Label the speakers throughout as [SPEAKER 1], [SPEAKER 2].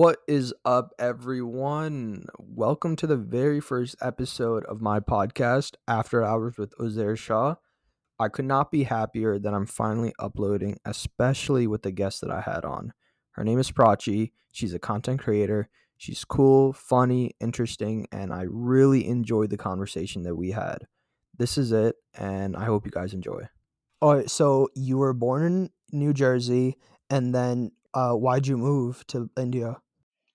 [SPEAKER 1] What is up, everyone? Welcome to the very first episode of my podcast, After Hours with Ozair Shah. I could not be happier that I'm finally uploading, especially with the guest that I had on. Her name is Prachi. She's a content creator. She's cool, funny, interesting, and I really enjoyed the conversation that we had. This is it, and I hope you guys enjoy. All right, so you were born in New Jersey, and then uh, why'd you move to India?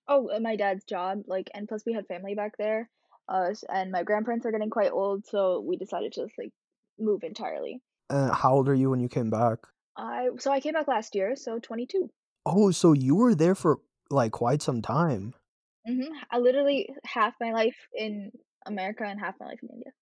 [SPEAKER 2] Oh, my dad's job, like, and plus we had family back there. Uh, s- and my grandparents are getting quite old, so we decided to just like move entirely.
[SPEAKER 1] Uh, how old are you when you came back?
[SPEAKER 2] I so I came back last year, so 22.
[SPEAKER 1] Oh, so you were there for like quite some time.
[SPEAKER 2] Mm-hmm. I literally half my life in America and half my life in India.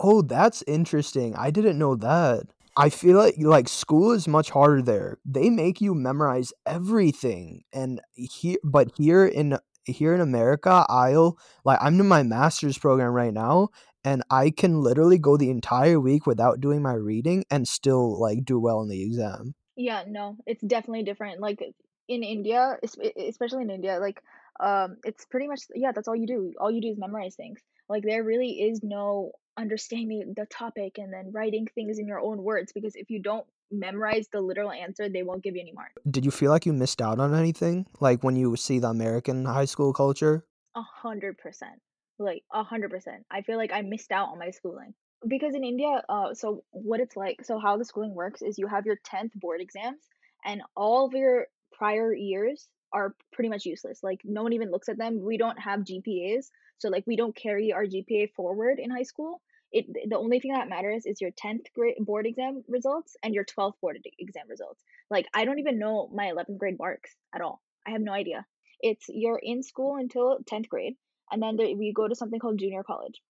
[SPEAKER 1] Oh, that's interesting. I didn't know that. I feel like like school is much harder there. They make you memorize everything. And here but here in here in America, I'll like I'm in my master's program right now and I can literally go the entire week without doing my reading and still like do well in the exam.
[SPEAKER 2] Yeah, no, it's definitely different. Like in India, es- especially in India, like um, it's pretty much yeah, that's all you do. All you do is memorize things. Like there really is no understanding the topic and then writing things in your own words because if you don't memorize the literal answer, they won't give you any marks.
[SPEAKER 1] Did you feel like you missed out on anything? Like when you see the American high school culture?
[SPEAKER 2] A hundred percent. Like a hundred percent. I feel like I missed out on my schooling. Because in India, uh, so what it's like, so how the schooling works is you have your 10th board exams, and all of your prior years are pretty much useless. Like, no one even looks at them. We don't have GPAs, so like we don't carry our GPA forward in high school. It the only thing that matters is your 10th grade board exam results and your 12th board exam results. Like, I don't even know my 11th grade marks at all. I have no idea. It's you're in school until 10th grade, and then there, we go to something called junior college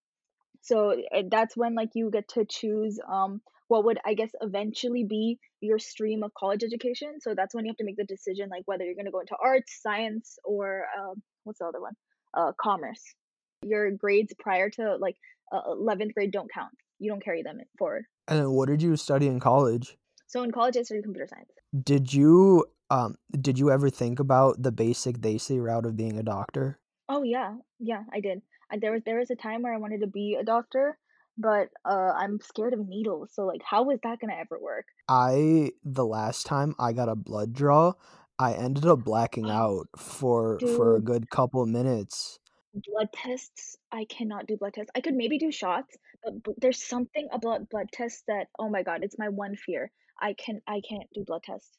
[SPEAKER 2] so uh, that's when like you get to choose um what would I guess eventually be your stream of college education. So that's when you have to make the decision like whether you're going to go into arts, science, or um, what's the other one? Uh, commerce. Your grades prior to like uh, 11th grade don't count. You don't carry them forward.
[SPEAKER 1] And then what did you study in college?
[SPEAKER 2] So in college, I studied computer science.
[SPEAKER 1] Did you um did you ever think about the basic they say route of being a doctor?
[SPEAKER 2] Oh yeah, yeah, I did. I, there was there was a time where I wanted to be a doctor, but uh, I'm scared of needles. So like, how is that gonna ever work?
[SPEAKER 1] I the last time I got a blood draw, I ended up blacking out for for a good couple minutes.
[SPEAKER 2] Blood tests, I cannot do blood tests. I could maybe do shots, but, there's something about blood tests that oh my god, it's my one fear. I can I can't do blood tests.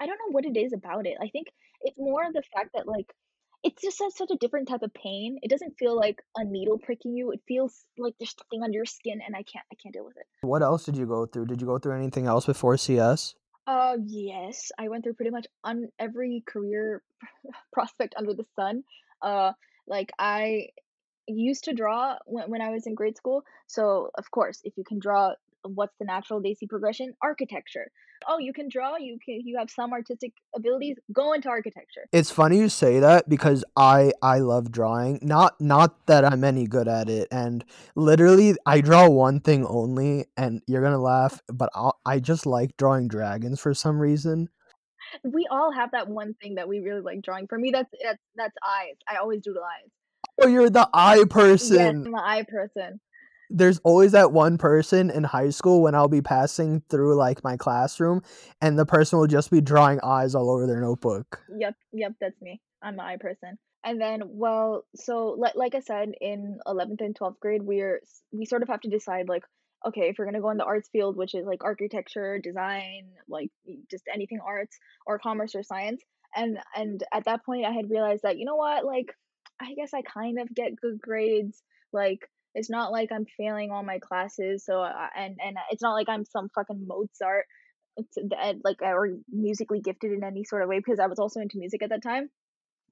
[SPEAKER 2] I don't know what it is about it. I think it's more of the fact that like it's just such, such a different type of pain. It doesn't feel like a needle pricking you. It feels like there's something under your skin and I can't I can't deal with it.
[SPEAKER 1] What else did you go through? Did you go through anything else before CS?
[SPEAKER 2] Uh yes, I went through pretty much on every career prospect under the sun. Uh like I used to draw when, when I was in grade school. So, of course, if you can draw, what's the natural see progression? Architecture. Oh, you can draw, you can you have some artistic abilities, go into architecture.
[SPEAKER 1] It's funny you say that because I I love drawing. Not not that I'm any good at it and literally I draw one thing only and you're going to laugh, but I'll, I just like drawing dragons for some reason.
[SPEAKER 2] We all have that one thing that we really like drawing. For me, that's that's that's eyes. I always doodle eyes.
[SPEAKER 1] Oh, you're the eye
[SPEAKER 2] Yes,
[SPEAKER 1] person.
[SPEAKER 2] I'm an eye person.
[SPEAKER 1] There's always that one person in high school when I'll be passing through like my classroom and the person will just be drawing eyes all over their notebook.
[SPEAKER 2] Yep, yep, that's me. I'm an eye person. And then, well, so like like I said, in 11th and 12th grade, we're we sort of have to decide like, okay, if we're gonna go in the arts field, which is like architecture, design, like just anything arts, or commerce or science. And and at that point, I had realized that you know what, like, I guess I kind of get good grades. Like, it's not like I'm failing all my classes. So I, and and it's not like I'm some fucking Mozart. Uh, like or musically gifted in any sort of way because I was also into music at that time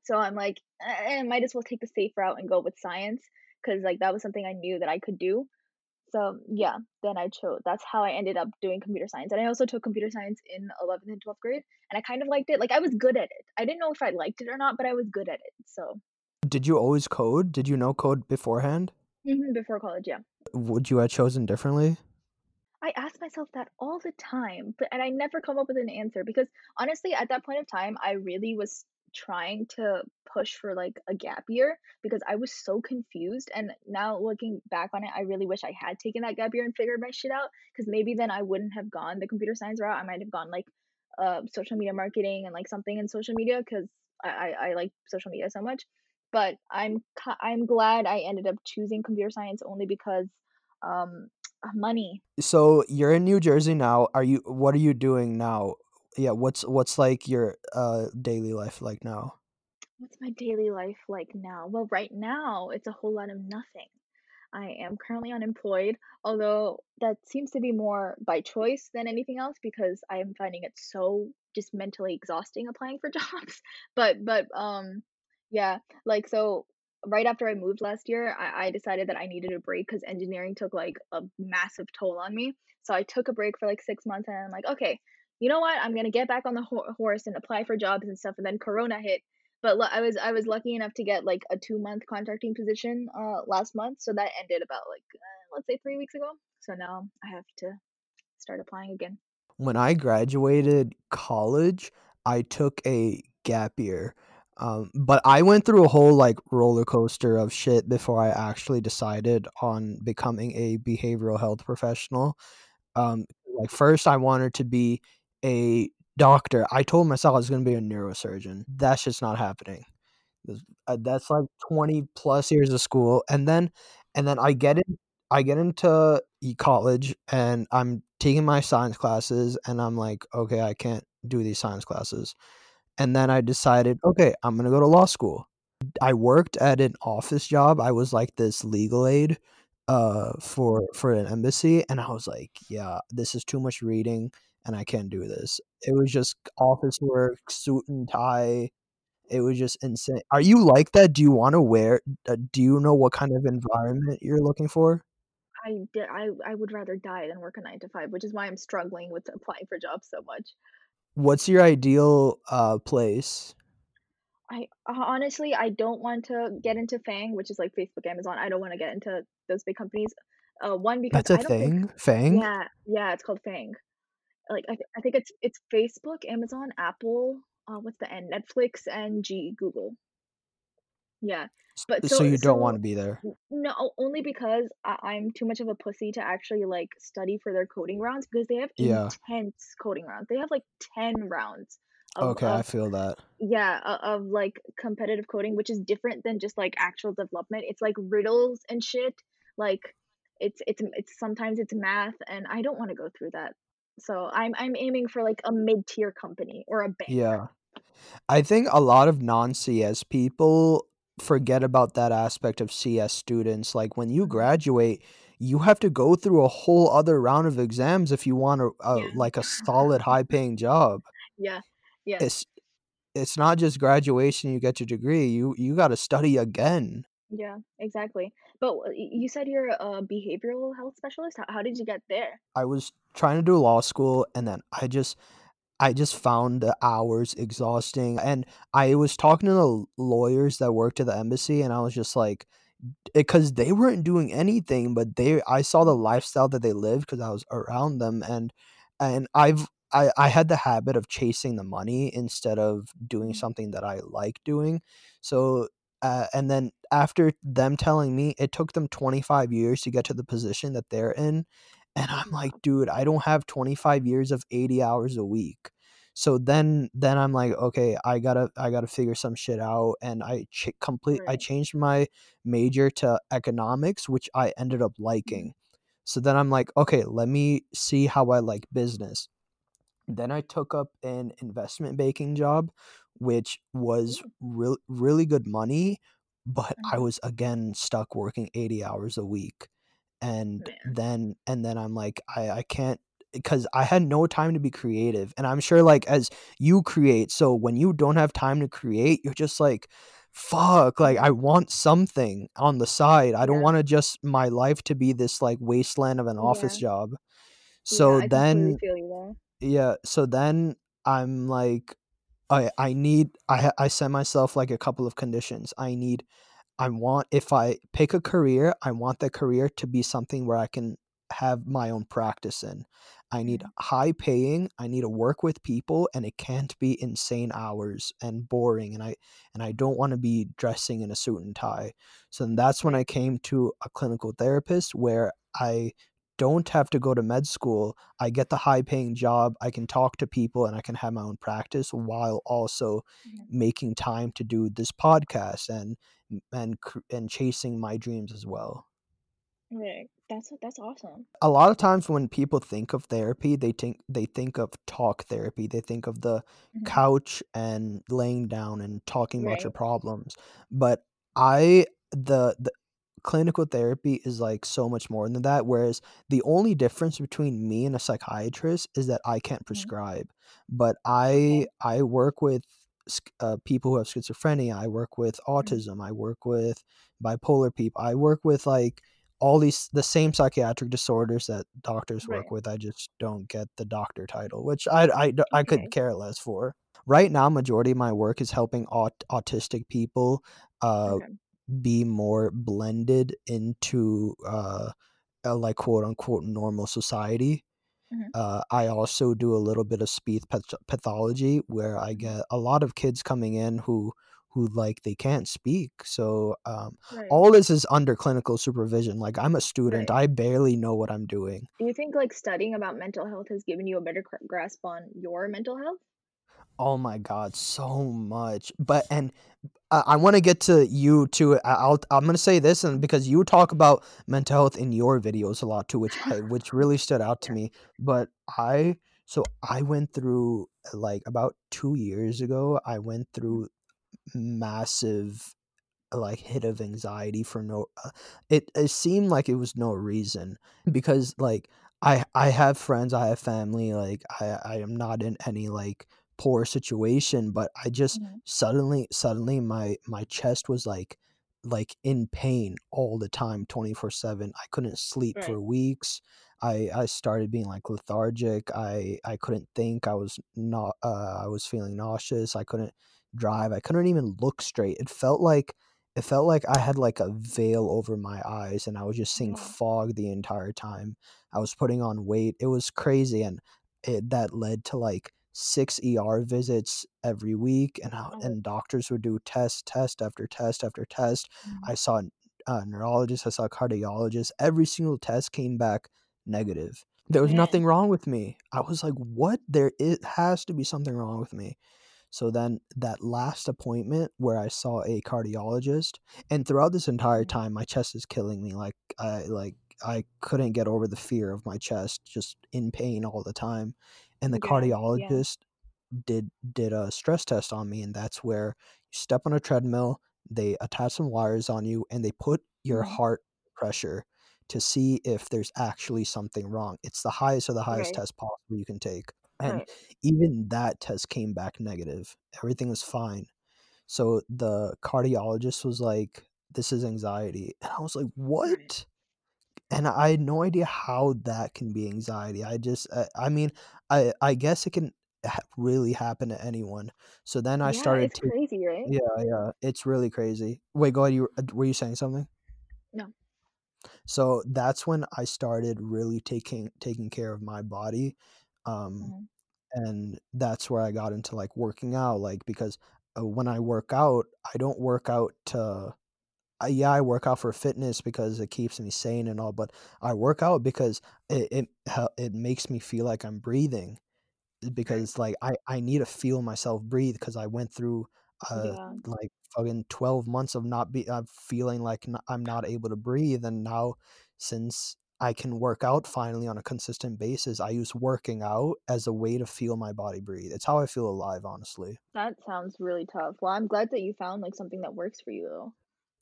[SPEAKER 2] so I'm like, eh, I might as well take the safe route and go with science because like that was something I knew that I could do. So yeah, then I chose. That's how I ended up doing computer science, and I also took computer science in 11th and 12th grade, and I kind of liked it. Like I was good at it. I didn't know if I liked it or not, but I was good at it. So
[SPEAKER 1] Did you always code? Did you know code beforehand?
[SPEAKER 2] mhm, before college, yeah,
[SPEAKER 1] Would you have chosen differently?
[SPEAKER 2] I ask myself that all the time, but and I never come up with an answer because honestly, at that point of time, I really was trying to push for like a gap year because I was so confused. And now looking back on it, I really wish I had taken that gap year and figured my shit out because maybe then I wouldn't have gone the computer science route. I might have gone like uh, social media marketing and like something in social media because I, I, I like social media so much. But I'm I'm glad I ended up choosing computer science only because um money
[SPEAKER 1] So you're in New Jersey now. Are you what are you doing now? Yeah, what's what's like your uh daily life like now?
[SPEAKER 2] What's my daily life like now? Well, right now, it's a whole lot of nothing. I am currently unemployed, although that seems to be more by choice than anything else because I am finding it so just mentally exhausting applying for jobs. But but um yeah, like so right after I moved last year, I, I decided that I needed a break because engineering took like a massive toll on me. So I took a break for like six months and I'm like, okay, you know what? I'm gonna get back on the ho- horse and apply for jobs and stuff. And then Corona hit but lu I was I was lucky enough to get, like, a two-month contracting position, uh, last month, so that ended about, like, uh, let's say 3 weeks ago. So now I have to start applying again.
[SPEAKER 1] When I graduated college, I took a gap year. Um, but I went through a whole like roller coaster of shit before I actually decided on becoming a behavioral health professional. Um, like first I wanted to be a doctor. I told myself I was going to be a neurosurgeon. That's just not happening. Uh, That's like 20 plus years of school and then and then I get in I get into college and I'm taking my science classes and I'm like, okay, I can't do these science classes. And then I decided, okay, I'm going to go to law school. I worked at an office job. I was like this legal aid uh for for an embassy and I was like, yeah, this is too much reading and I can't do this. It was just office work, suit and tie. It was just insane. Are you like that? Do you want to wear uh, do you know what kind of environment you're looking for?
[SPEAKER 2] I did, I I would rather die than work a 9 to 5, which is why I'm struggling with applying for jobs so much.
[SPEAKER 1] What's your ideal uh place?
[SPEAKER 2] I honestly, I don't want to get into FAANG, which is like Facebook, Amazon. I don't wanna get into those big companies. Uh, one, because
[SPEAKER 1] That's a
[SPEAKER 2] I don't think
[SPEAKER 1] thing? FAANG?
[SPEAKER 2] Yeah, yeah, it's called FAANG. Like, I th I think it's it's Facebook, Amazon, Apple, uh, what's the N? Netflix, and G Google. Yeah, but
[SPEAKER 1] so
[SPEAKER 2] so
[SPEAKER 1] you don't
[SPEAKER 2] so
[SPEAKER 1] wanna be there.
[SPEAKER 2] no, only because I I'm too much of a pussy to actually, like, study for their coding rounds because they have
[SPEAKER 1] Yeah.
[SPEAKER 2] intense coding rounds. They have, like, 10 rounds of
[SPEAKER 1] Okay, I feel that.
[SPEAKER 2] yeah, o of, like, competitive coding, which is different than just, like, actual development. It's, like, riddles and shit, like, it's it's it's sometimes it's math, and I don't wanna go through that. So I'm I'm aiming for, like, a mid-tier company or a bank.
[SPEAKER 1] Yeah. I think a lot of non-CS people forget about that aspect of CS students. Like when you
[SPEAKER 2] Mhm.
[SPEAKER 1] graduate, you have to go through a whole other round of exams if you want a, a
[SPEAKER 2] Yeah.
[SPEAKER 1] like a solid high paying job.
[SPEAKER 2] Yeah. Yeah.
[SPEAKER 1] It's it's not just graduation, you get your degree. You you got to study again.
[SPEAKER 2] Yeah, exactly. But w you said you're a behavioral health specialist? How how did you get there?
[SPEAKER 1] I was trying to do law school and then I just I just found the hours exhausting and I was talking to the lawyers that worked at the embassy and I was just like because they weren't doing anything, but they I saw the lifestyle that they lived because I was around them and and I've I, I had the habit of chasing the money instead of doing
[SPEAKER 2] Mhm,
[SPEAKER 1] something that I like doing. So uh, and then after them telling me it took them 25 years to get to the position that they're in, and I'm like, dude, I don't have 25 years of 80 hours a week. So then then I'm like, okay, I gotta I gotta figure some shit out, and I ch- complete I changed my major to economics, which I ended up
[SPEAKER 2] Mhm,
[SPEAKER 1] liking. So then I'm like, okay, let me see how I like business. Then I took up an investment banking job, which was
[SPEAKER 2] ooh,
[SPEAKER 1] real really good money, but I
[SPEAKER 2] mhm,
[SPEAKER 1] was again stuck working 80 hours a week. And then and then I'm like, I I can't because I had no time to be creative. And I'm sure like as you create, so when you don't have time to create, you're just like, fuck, like I want something on the side. I don't
[SPEAKER 2] yeah,
[SPEAKER 1] want to just my life to be this like wasteland of an office
[SPEAKER 2] yeah,
[SPEAKER 1] job. So
[SPEAKER 2] completely
[SPEAKER 1] then yeah, so then I'm like, I I need I I set myself, like, a couple of conditions. I need I want if I pick a career, I want the career to be something where I can have my own practice in. I need
[SPEAKER 2] Mhm.
[SPEAKER 1] high paying, I need to work with people and it can't be insane hours and boring and I and I don't want to be dressing in a suit and tie. So then that's when I came to a clinical therapist where I don't have to go to med school. I get the high paying job, I can talk to people and I can have my own practice while also
[SPEAKER 2] Mhm.
[SPEAKER 1] making time to do this podcast and and and chasing my dreams as well.
[SPEAKER 2] Right. That's that's awesome.
[SPEAKER 1] A lot of times when people think of therapy, they think they think of talk therapy. They think of the
[SPEAKER 2] Mhm.
[SPEAKER 1] couch and laying down and talking about your problems. But I the the clinical therapy is like so much more than that. Whereas the only difference between me and a psychiatrist is that I can't
[SPEAKER 2] Mhm.
[SPEAKER 1] prescribe. But I. I work with uh, people who have schizophrenia. I work with
[SPEAKER 2] Mhm.
[SPEAKER 1] autism. I work with bipolar people. I work with like all these the same psychiatric disorders that doctors work
[SPEAKER 2] Right.
[SPEAKER 1] with. I just don't get the doctor title, which I I I could
[SPEAKER 2] Okay.
[SPEAKER 1] care less for. Right now, majority of my work is helping aut- autistic people uh,
[SPEAKER 2] Okay.
[SPEAKER 1] Be more blended into uh, a like quote unquote normal society.
[SPEAKER 2] Mhm.
[SPEAKER 1] Uh, I also do a little bit of speech pathology where I
[SPEAKER 2] Mhm.
[SPEAKER 1] get a lot of kids coming in who who like they can't speak. So um,
[SPEAKER 2] Right.
[SPEAKER 1] all this is under clinical supervision. Like I'm a student,
[SPEAKER 2] Right.
[SPEAKER 1] I barely know what I'm doing.
[SPEAKER 2] Do you think like studying about mental health has given you a better grasp on your mental health?
[SPEAKER 1] Oh my god, so much. But and I, I want to get to you too. I- I'll I'm gonna say this, and because you talk about mental health in your videos a lot too, which I which really stood out to me. But I so I went through like about two years ago. I went
[SPEAKER 2] Mhm.
[SPEAKER 1] through massive like hit of anxiety for no uh, it it seemed like it was no reason because like I I have friends, I have family, like I I am not in any like poor situation, but I just
[SPEAKER 2] Mhm.
[SPEAKER 1] suddenly suddenly my my chest was like like in pain all the time 24/7. I couldn't sleep
[SPEAKER 2] Right.
[SPEAKER 1] for weeks. I I started being like lethargic. I I couldn't think. I was not uh I was feeling nauseous. I couldn't drive. I couldn't even look straight. It felt like it felt like I had, like, a veil over my eyes, and I was just seeing
[SPEAKER 2] Wow.
[SPEAKER 1] fog the entire time. I was putting on weight. It was crazy, and it that led to, like, 6 ER visits every week, and how
[SPEAKER 2] Oh.
[SPEAKER 1] and doctors would do test, test after test after test.
[SPEAKER 2] Mhm.
[SPEAKER 1] I saw a neurologist, I saw a cardiologist. Every single test came back negative. There was nothing wrong with me. I was like, "What? There it has to be something wrong with me." So then that last appointment where I saw a cardiologist and throughout this entire
[SPEAKER 2] Mhm.
[SPEAKER 1] time, my chest is killing me, like, I like, I couldn't get over the fear of my chest, just in pain all the time, and the
[SPEAKER 2] Yeah. Yeah.
[SPEAKER 1] cardiologist did did a stress test on me, and that's where you step on a treadmill, they attach some wires on you, and they put your
[SPEAKER 2] Mhm.
[SPEAKER 1] heart pressure to see if there's actually something wrong. It's the highest of the highest
[SPEAKER 2] Right.
[SPEAKER 1] test possible you can take, and
[SPEAKER 2] Right.
[SPEAKER 1] even that test came back negative. Everything was fine. So the cardiologist was like, "This is anxiety." And I was like. "What?" And I had no idea how that can be anxiety. I just uh, I mean, I I guess it can ha really happen to anyone. So then I
[SPEAKER 2] Yeah,
[SPEAKER 1] started
[SPEAKER 2] it's
[SPEAKER 1] to
[SPEAKER 2] crazy, right?
[SPEAKER 1] Yeah, yeah, it's really crazy. Wait, go ahead, you were were you saying something?
[SPEAKER 2] No.
[SPEAKER 1] So that's when I started really taking taking care of my body, um,
[SPEAKER 2] Mhm.
[SPEAKER 1] and that's where I got into, like, working out, like, because, uh, when I work out, I don't work out to uh, yeah, I work out for fitness because it keeps me sane and all, but I work out because it it it makes me feel like I'm breathing because, like, I I need to feel myself breathe because I went through, uh,
[SPEAKER 2] Yeah.
[SPEAKER 1] like, fucking 12 months of not be of feeling like n I'm not able to breathe, and now since I can work out finally on a consistent basis, I use working out as a way to feel my body breathe. It's how I feel alive, honestly.
[SPEAKER 2] That sounds really tough. Well, I'm glad that you found like something that works for you though.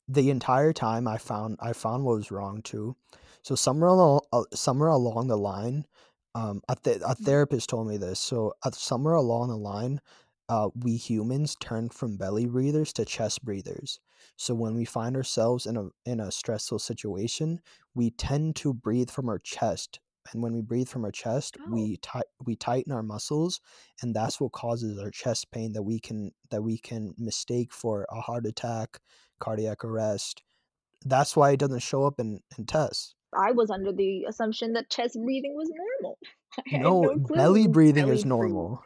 [SPEAKER 1] The entire time I found I found what was wrong too. So somewhere along uh, somewhere along the line, um, a th a
[SPEAKER 2] Mhm.
[SPEAKER 1] therapist told me this. So, uh, somewhere along the line, uh, we humans turned from belly breathers to chest breathers. So when we find ourselves in a in a stressful situation, we tend to breathe from our chest. And when we breathe from our chest,
[SPEAKER 2] Oh,
[SPEAKER 1] we tight we tighten our muscles, and that's what causes our chest pain that we can that we can mistake for a heart attack cardiac arrest. That's why it doesn't show up in in tests.
[SPEAKER 2] I was under the assumption that chest breathing was normal.
[SPEAKER 1] No,
[SPEAKER 2] no
[SPEAKER 1] belly breathing
[SPEAKER 2] Belly
[SPEAKER 1] is
[SPEAKER 2] breathe.
[SPEAKER 1] normal.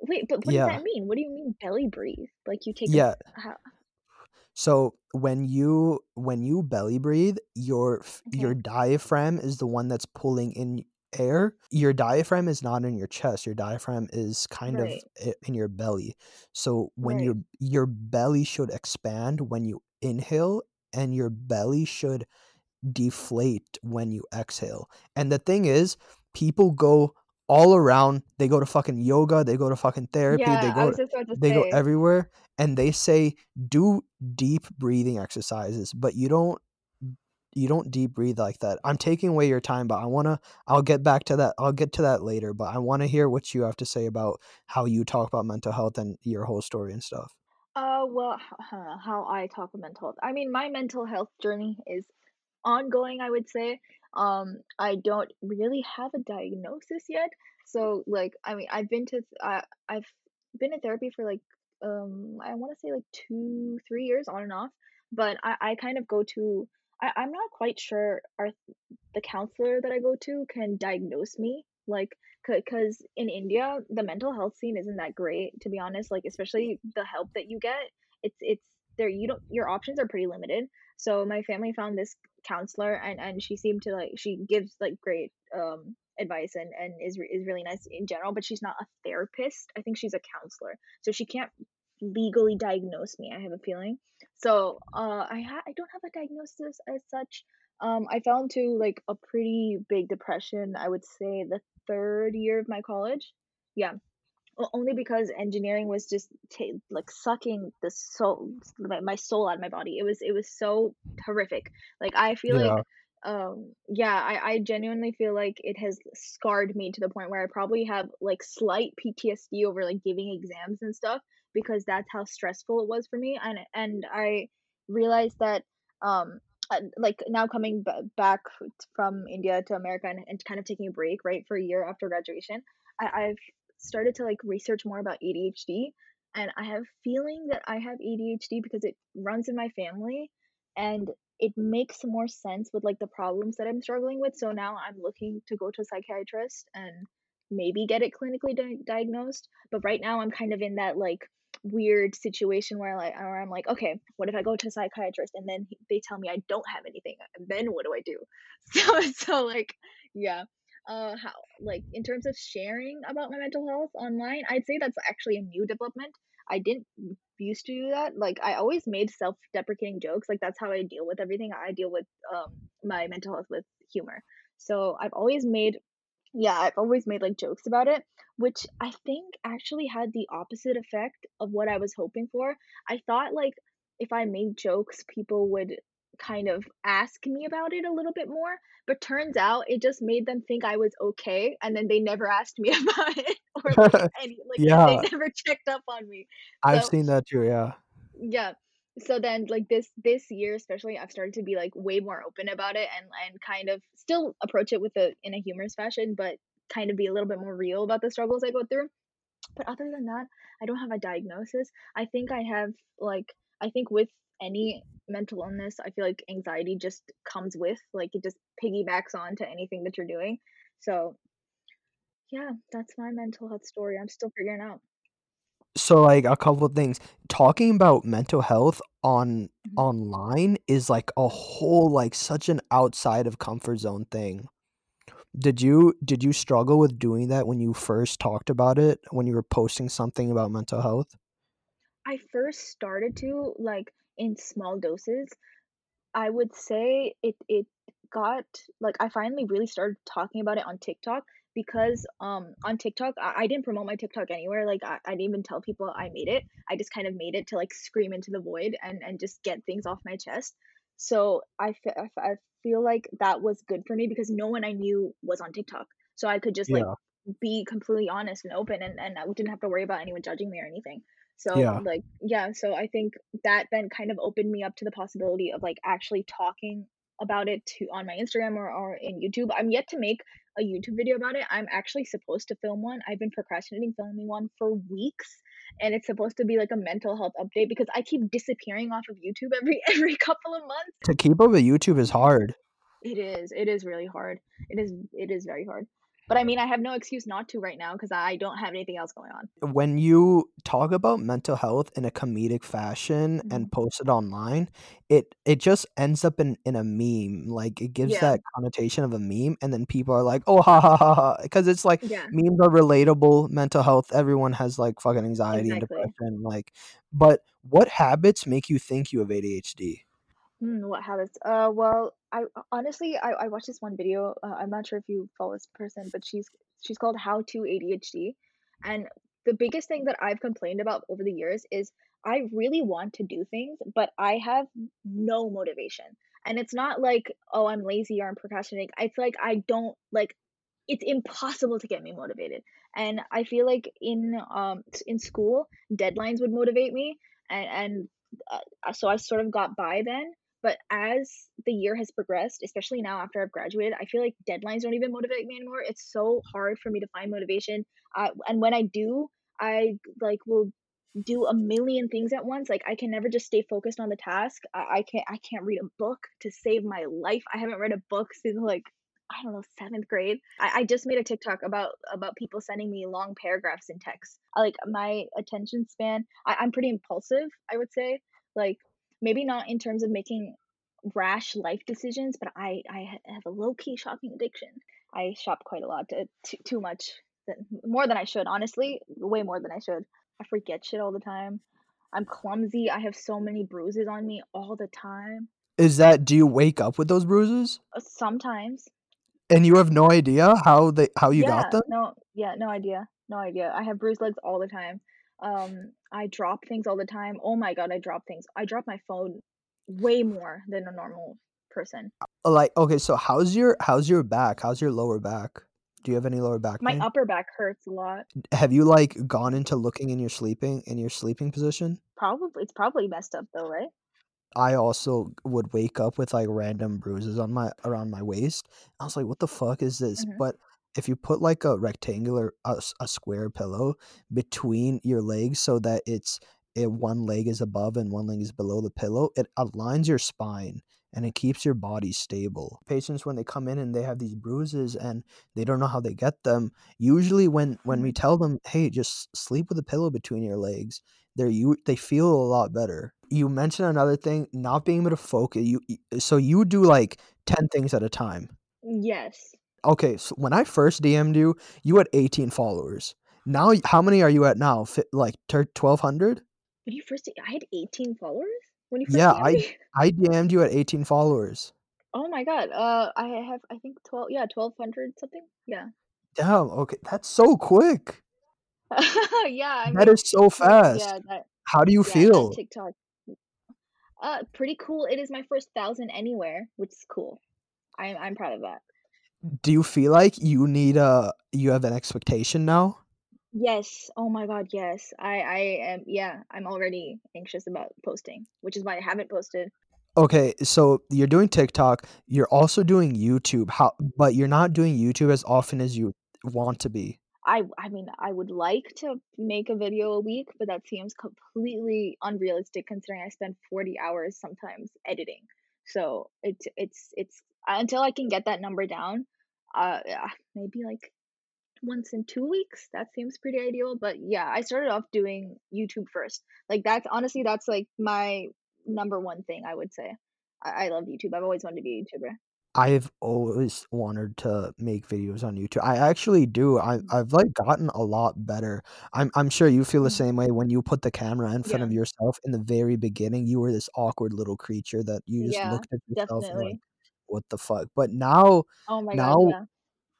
[SPEAKER 2] Wait, but what does that mean? What do you mean belly breathe? Like you take a
[SPEAKER 1] Yeah.
[SPEAKER 2] how
[SPEAKER 1] So when you when you belly breathe, your f- your diaphragm is the one that's pulling in air. Your diaphragm is not in your chest. Your diaphragm is kind of
[SPEAKER 2] Right,
[SPEAKER 1] i- in your belly. So when
[SPEAKER 2] right.
[SPEAKER 1] your your belly should expand when you inhale and your belly should deflate when you exhale. And the thing is, people go all around. They go to fucking yoga, they go to fucking therapy, they
[SPEAKER 2] Yeah, I
[SPEAKER 1] go
[SPEAKER 2] was just about to
[SPEAKER 1] they go everywhere and they say do deep breathing exercises, but you don't you don't deep breathe like that. I'm taking away your time, but I want to I'll get back to that. I'll get to that later, but I want to hear what you have to say about how you talk about mental health and your whole story and stuff.
[SPEAKER 2] Uh, well, huh, how I talk about mental health. I mean, my mental health journey is ongoing, I would say. Um, I don't really have a diagnosis yet. So, like, I mean, I've been to, I, I've been in therapy for like, um, I want to say like two, three years on and off. But I, I kind of go to, I, I'm not quite sure. Are the counselor that I go to can diagnose me. Like, because in India, the mental health scene isn't that great, to be honest. Like, especially the help that you get, it's it's there. You don't your options are pretty limited. So my family found this counselor, and and she seemed to like she gives like great um advice and and is is really nice in general. But she's not a therapist. I think she's a counselor, so she can't legally diagnose me. I have a feeling. So uh, I ha- I don't have a diagnosis as such um, I fell into like a pretty big depression, I would say the third year of my college. Yeah, o- only because engineering was just ta like sucking the soul, my, my soul out of my body. It was it was so horrific. Like I feel like, um, yeah, I I genuinely feel like it has scarred me to the point where I probably have like slight PTSD over like giving exams and stuff because that's how stressful it was for me. And and I realized that um uh, like now coming b- back from India to America and, and kind of taking a break right for a year after graduation, I, I've started to like research more about ADHD and I have feeling that I have ADHD because it runs in my family and it makes more sense with like the problems that I'm struggling with. So now I'm looking to go to a psychiatrist and maybe get it clinically di- diagnosed. But right now I'm kind of in that like weird situation where like where I'm like, okay, what if I go to a psychiatrist and then he- they tell me I don't have anything, and then what do I do? So so like yeah, uh, how like in terms of sharing about my mental health online, I'd say that's actually a new development. I didn't used to do that. Like I always made self-deprecating jokes. Like that's how I deal with everything. I deal with um my mental health with humor. So I've always made yeah, I've always made, like, jokes about it, which I think actually had the opposite effect of what I was hoping for. I thought, like, if I made jokes, people would kind of ask me about it a little bit more, but turns out it just made them think I was okay, and then they never asked me about it or, like, any like, they never checked up on me.
[SPEAKER 1] I've seen that too, yeah.
[SPEAKER 2] yeah. So then like this this year especially I've started to be like way more open about it and and kind of still approach it with a in a humorous fashion, but kind of be a little bit more real about the struggles I go through. But other than that, I don't have a diagnosis. I think I have like I think with any mental illness, I feel like anxiety just comes with like it just piggybacks on to anything that you're doing. So yeah, that's my mental health story. I'm still figuring out.
[SPEAKER 1] So, like, a couple of things. Talking about mental health on
[SPEAKER 2] Mhm.
[SPEAKER 1] online is like a whole like such an outside of comfort zone thing. Did you did you struggle with doing that when you first talked about it, when you were posting something about mental health?
[SPEAKER 2] I first started to like in small doses I would say it it got like, I finally really started talking about it on TikTok because, um, on TikTok, I I didn't promote my TikTok anywhere, like, I I didn't even tell people I made it. I just kind of made it to, like, scream into the void and and just get things off my chest. So, I fe I f I feel like that was good for me because no one I knew was on TikTok. So, I could just, like, be completely honest and open and and I didn't have to worry about anyone judging me or anything. So,
[SPEAKER 1] Yeah.
[SPEAKER 2] like, yeah, so I think that then kind of opened me up to the possibility of, like, actually talking about it to on my Instagram or or in YouTube. I'm yet to make a YouTube video about it. I'm actually supposed to film one. I've been procrastinating filming one for weeks, and it's supposed to be like a mental health update because I keep disappearing off of YouTube every every couple of months.
[SPEAKER 1] To keep up with YouTube is hard.
[SPEAKER 2] It is, it is really hard. It is it is very hard. But I mean, I have no excuse not to right now because I don't have anything else going on.
[SPEAKER 1] When you talk about mental health in a comedic fashion and
[SPEAKER 2] Mhm.
[SPEAKER 1] post it online, it it just ends up in in a meme, like, it gives
[SPEAKER 2] Yeah.
[SPEAKER 1] that connotation of a meme, and then people are like, "Oh, ha, ha, ha, ha," because it's like
[SPEAKER 2] Yeah.
[SPEAKER 1] memes are relatable, mental health, everyone has, like, fucking anxiety and depression, like but what habits make you think you have ADHD?
[SPEAKER 2] Hmm, what habits? Uh, well, I honestly, I I watched this one video, uh, I'm not sure if you follow this person, but she's she's called How to ADHD, and the biggest thing that I've complained about over the years is I really want to do things, but I have no motivation, and it's not like, "Oh, I'm lazy or I'm procrastinating," it's like I don't like, it's impossible to get me motivated, and I feel like in, um, in school, deadlines would motivate me, and and, uh, so I sort of got by then, but as the year has progressed, especially now after I've graduated, I feel like deadlines don't even motivate me anymore, it's so hard for me to find motivation, uh, and when I do, I, like, will do a million things at once, like, I can never just stay focused on the task, I I can't I can't read a book to save my life, I haven't read a book since, like, I don't know, 7th grade. I I just made a TikTok about about people sending me long paragraphs in text. Like, my attention span I I'm pretty impulsive, I would say, like, maybe not in terms of making rash life decisions, but I I have a low-key shopping addiction. I shop quite a lot, t t too much, more than I should, honestly, way more than I should. I forget shit all the time. I'm clumsy, I have so many bruises on me all the time.
[SPEAKER 1] Is that do you wake up with those bruises?
[SPEAKER 2] Uh, sometimes.
[SPEAKER 1] And you have no idea how they how you got
[SPEAKER 2] Yeah,
[SPEAKER 1] them?
[SPEAKER 2] no yeah, no idea, no idea, I have bruised legs all the time. Um, I drop things all the time, oh my god, I drop things. I drop my phone way more than a normal person.
[SPEAKER 1] Uh, like, okay, so how's your how's your back? How's your lower back? Do you have any lower back
[SPEAKER 2] My
[SPEAKER 1] pain?
[SPEAKER 2] upper back hurts a lot.
[SPEAKER 1] Have you, like, gone into looking in your sleeping in your sleeping position?
[SPEAKER 2] Probably it's probably messed up though, right?
[SPEAKER 1] I also would wake up with, like, random bruises on my around my waist. I was like, "What the fuck is this?"
[SPEAKER 2] Mhm.
[SPEAKER 1] But if you put, like, a rectangular a square pillow between your legs so that it's eh, one leg is above and one leg is below the pillow, it aligns your spine, and it keeps your body stable. Patients, when they come in and they have these bruises and they don't know how they get them, usually when when we
[SPEAKER 2] Mhm.
[SPEAKER 1] tell them, "Hey, just sleep with a pillow between your legs," they're you they feel a lot better. You mentioned another thing, not being able to focus you so you do, like, 10 things at a time?
[SPEAKER 2] Yes.
[SPEAKER 1] Okay, so when I first DM'd you, you had 18 followers. Now how many are you at now? Fi like, tur 1,200?
[SPEAKER 2] When you first I had 18 followers? When you first
[SPEAKER 1] Yeah,
[SPEAKER 2] DM'd
[SPEAKER 1] I? I DM'd you at 18 followers.
[SPEAKER 2] Oh my god, uh, I have, I think, twelve yeah, 1,200 something? Yeah.
[SPEAKER 1] Damn, okay, that's so quick.
[SPEAKER 2] Yeah, I
[SPEAKER 1] That
[SPEAKER 2] mean,
[SPEAKER 1] is so fast.
[SPEAKER 2] yeah, that
[SPEAKER 1] How do you
[SPEAKER 2] yeah, that
[SPEAKER 1] feel?
[SPEAKER 2] TikTok uh, pretty cool, it is my first 1,000 anywhere, which is cool. I'm I'm proud of that.
[SPEAKER 1] Do you feel like you need a you have an expectation now?
[SPEAKER 2] Yes, oh my god, yes. I I am yeah, I'm already anxious about posting, which is why I haven't posted.
[SPEAKER 1] Okay, so you're doing TikTok, you're also doing YouTube, how but you're not doing YouTube as often as you want to be.
[SPEAKER 2] I I mean, I would like to make a video a week, but that seems completely unrealistic considering I spend 40 hours sometimes editing. So, it's it's it's until I can get that number down, uh, yeah, maybe, like, once in 2 weeks? That seems pretty ideal, but yeah, I started off doing YouTube first. Like, that's honestly, that's, like, my number 1 thing, I would say. I I love YouTube, I've always wanted to be a YouTuber.
[SPEAKER 1] I've always wanted to make videos on YouTube I actually do, I
[SPEAKER 2] Mm.
[SPEAKER 1] I've, like, gotten a lot better. I'm I'm sure you feel the
[SPEAKER 2] Mhm.
[SPEAKER 1] same way when you put the camera in front
[SPEAKER 2] Yeah.
[SPEAKER 1] of yourself in the very beginning, you were this awkward little creature that you just
[SPEAKER 2] Yeah,
[SPEAKER 1] looked at yourself and like,
[SPEAKER 2] definitely.
[SPEAKER 1] "What the fuck?" But now
[SPEAKER 2] Oh my god,
[SPEAKER 1] now
[SPEAKER 2] yeah.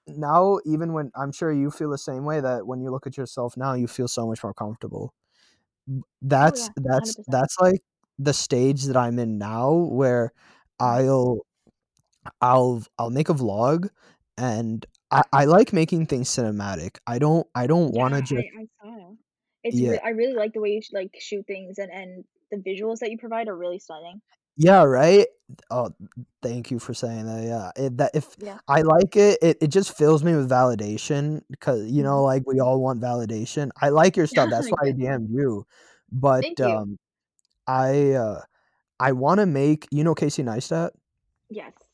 [SPEAKER 1] now, even when I'm sure you feel the same way that when you look at yourself now, you feel so much more comfortable.
[SPEAKER 2] Oh
[SPEAKER 1] that's
[SPEAKER 2] yeah,
[SPEAKER 1] that's that's, like, the stage that I'm in now where
[SPEAKER 2] Mhm.
[SPEAKER 1] I'll I'll i'll make a vlog, and I I like making things cinematic. I don't I don't
[SPEAKER 2] Yeah,
[SPEAKER 1] wanna just
[SPEAKER 2] I I. It's
[SPEAKER 1] Yeah.
[SPEAKER 2] rea I really like the way you like, shoot things and and the visuals that you provide are really stunning.
[SPEAKER 1] Yeah, right? Oh, thank you for saying that, yeah, it that if
[SPEAKER 2] Yeah.
[SPEAKER 1] I like it, it it just fills me with validation because you know,
[SPEAKER 2] Mhm.
[SPEAKER 1] like, we all want validation. I like your stuff, that's why I DM'd you. But,
[SPEAKER 2] you.
[SPEAKER 1] um, I, uh, I wanna make you know Casey Neistat?
[SPEAKER 2] Yes.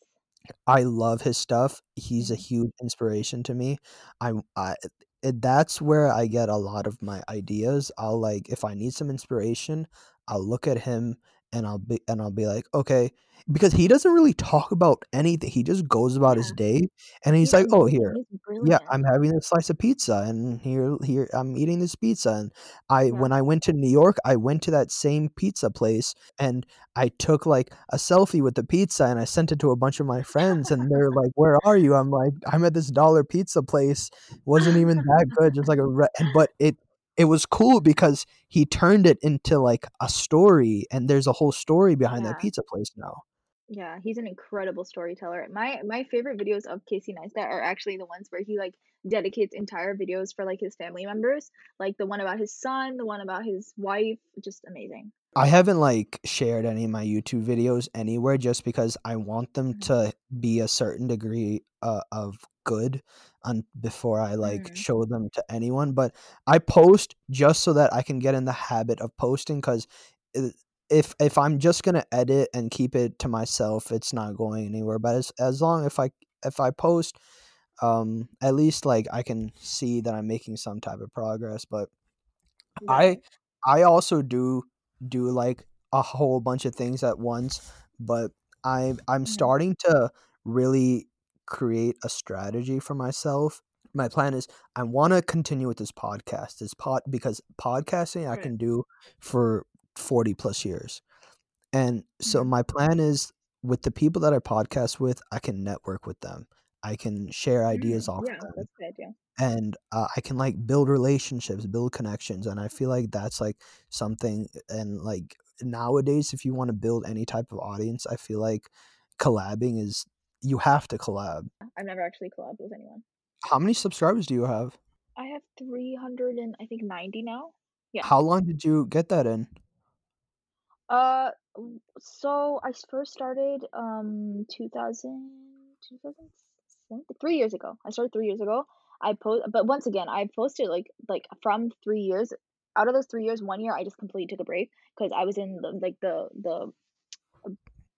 [SPEAKER 1] I love his stuff. He's a
[SPEAKER 2] Mhm.
[SPEAKER 1] huge inspiration to me. I'm I it that's where I get a lot of my ideas. I'll, like if I need some inspiration, I'll look at him and I'll be and I'll be like, "Okay" because he doesn't really talk about anything, he just goes about his day, and he's like, "Oh, here. Yeah. I'm having a slice of pizza, and here here I'm eating this pizza," and I
[SPEAKER 2] Yeah.
[SPEAKER 1] when I went to New York, I went to that same pizza place, and I took, like, a selfie with the pizza, and I sent it to a bunch of my friends, and they're like, "Where are you?" I'm like, "I'm at this dollar pizza place." Wasn't even that good, just like a re but it it was cool because he turned it into, like, a story, and there's a whole story behind that pizza place now.
[SPEAKER 2] Yeah, he's an incredible storyteller. My my favorite videos of Casey Neistat are actually the ones where he, like, dedicates entire videos for, like, his family members, like, the one about his son, the one about his wife, just amazing.
[SPEAKER 1] I haven't, like, shared any of my YouTube videos anywhere just because I want them
[SPEAKER 2] Mhm.
[SPEAKER 1] to be a certain degree, uh, of good on before I, like,
[SPEAKER 2] Mhm.
[SPEAKER 1] show them to anyone, but I post just so that I can get in the habit of posting because if if I'm just gonna edit and keep it to myself, it's not going anywhere, but as as long if I if I post, um, at least, like, I can see that I'm making some type of progress, but I I also do do, like, a whole bunch of things at once, but I'm I'm
[SPEAKER 2] Mhm.
[SPEAKER 1] starting to really create a strategy for myself. My plan is I wanna continue with this podcast, this pod because podcasting I can do for 40 plus years, and so
[SPEAKER 2] Mhm.
[SPEAKER 1] my plan is with the people that I podcast with, I can network with them. I can share ideas
[SPEAKER 2] Mm,
[SPEAKER 1] off
[SPEAKER 2] yeah,
[SPEAKER 1] of them,
[SPEAKER 2] that's good idea.
[SPEAKER 1] and, uh, I can, like, build relationships, build connections, and I feel like that's, like, something and, like, nowadays, if you wanna build any type of audience, I feel like collabing is you have to collab.
[SPEAKER 2] I've never actually collabed with anyone.
[SPEAKER 1] How many subscribers do you have?
[SPEAKER 2] I have 300 and I think 90 now? Yeah.
[SPEAKER 1] How long did you get that in?
[SPEAKER 2] Uh, so I first started, um, 2000 2007 3 years ago. I started 3 years ago. I po but once again, I posted, like like, from 3 years out of those 3 years, 1 year, I just completely took a break cuz I was in the, like, the the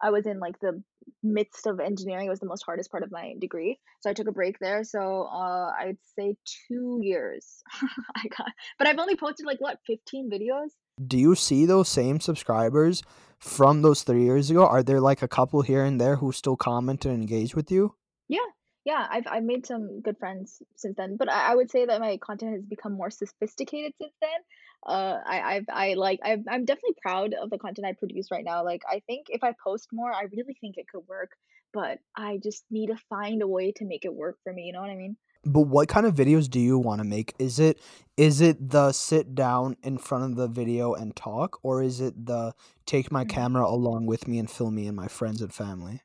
[SPEAKER 2] I was in, like, the midst of engineering, it was the most hardest part of my degree, so I took a break there, so, uh, I'd say 2 years I got but I've only posted, like, what, 15 videos?
[SPEAKER 1] Do you see those same subscribers from those 3 years ago? Are there, like, a couple here and there who still comment and engage with you?
[SPEAKER 2] Yeah, yeah, I've I've made some good friends since then, but I I would say that my content has become more sophisticated since then. Uh, I I've I like I'm I'm definitely proud of the content I produce right now, like, I think if I post more, I really think it could work, but I just need to find a way to make it work for me, you know what I mean?
[SPEAKER 1] But what kind of videos do you wanna make? Is it is it the sit down in front of the video and talk, or is it the take my
[SPEAKER 2] Mhm.
[SPEAKER 1] camera along with me and film me and my friends and family?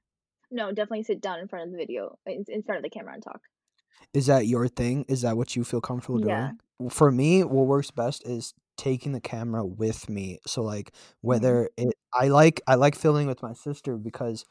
[SPEAKER 2] No, definitely sit down in front of the video in in front of the camera and talk.
[SPEAKER 1] Is that your thing? Is that what you feel comfortable
[SPEAKER 2] Yeah.
[SPEAKER 1] doing? For me, what works best is taking the camera with me, so, like,
[SPEAKER 2] Mhm.
[SPEAKER 1] whether it I like I like filming with my sister because,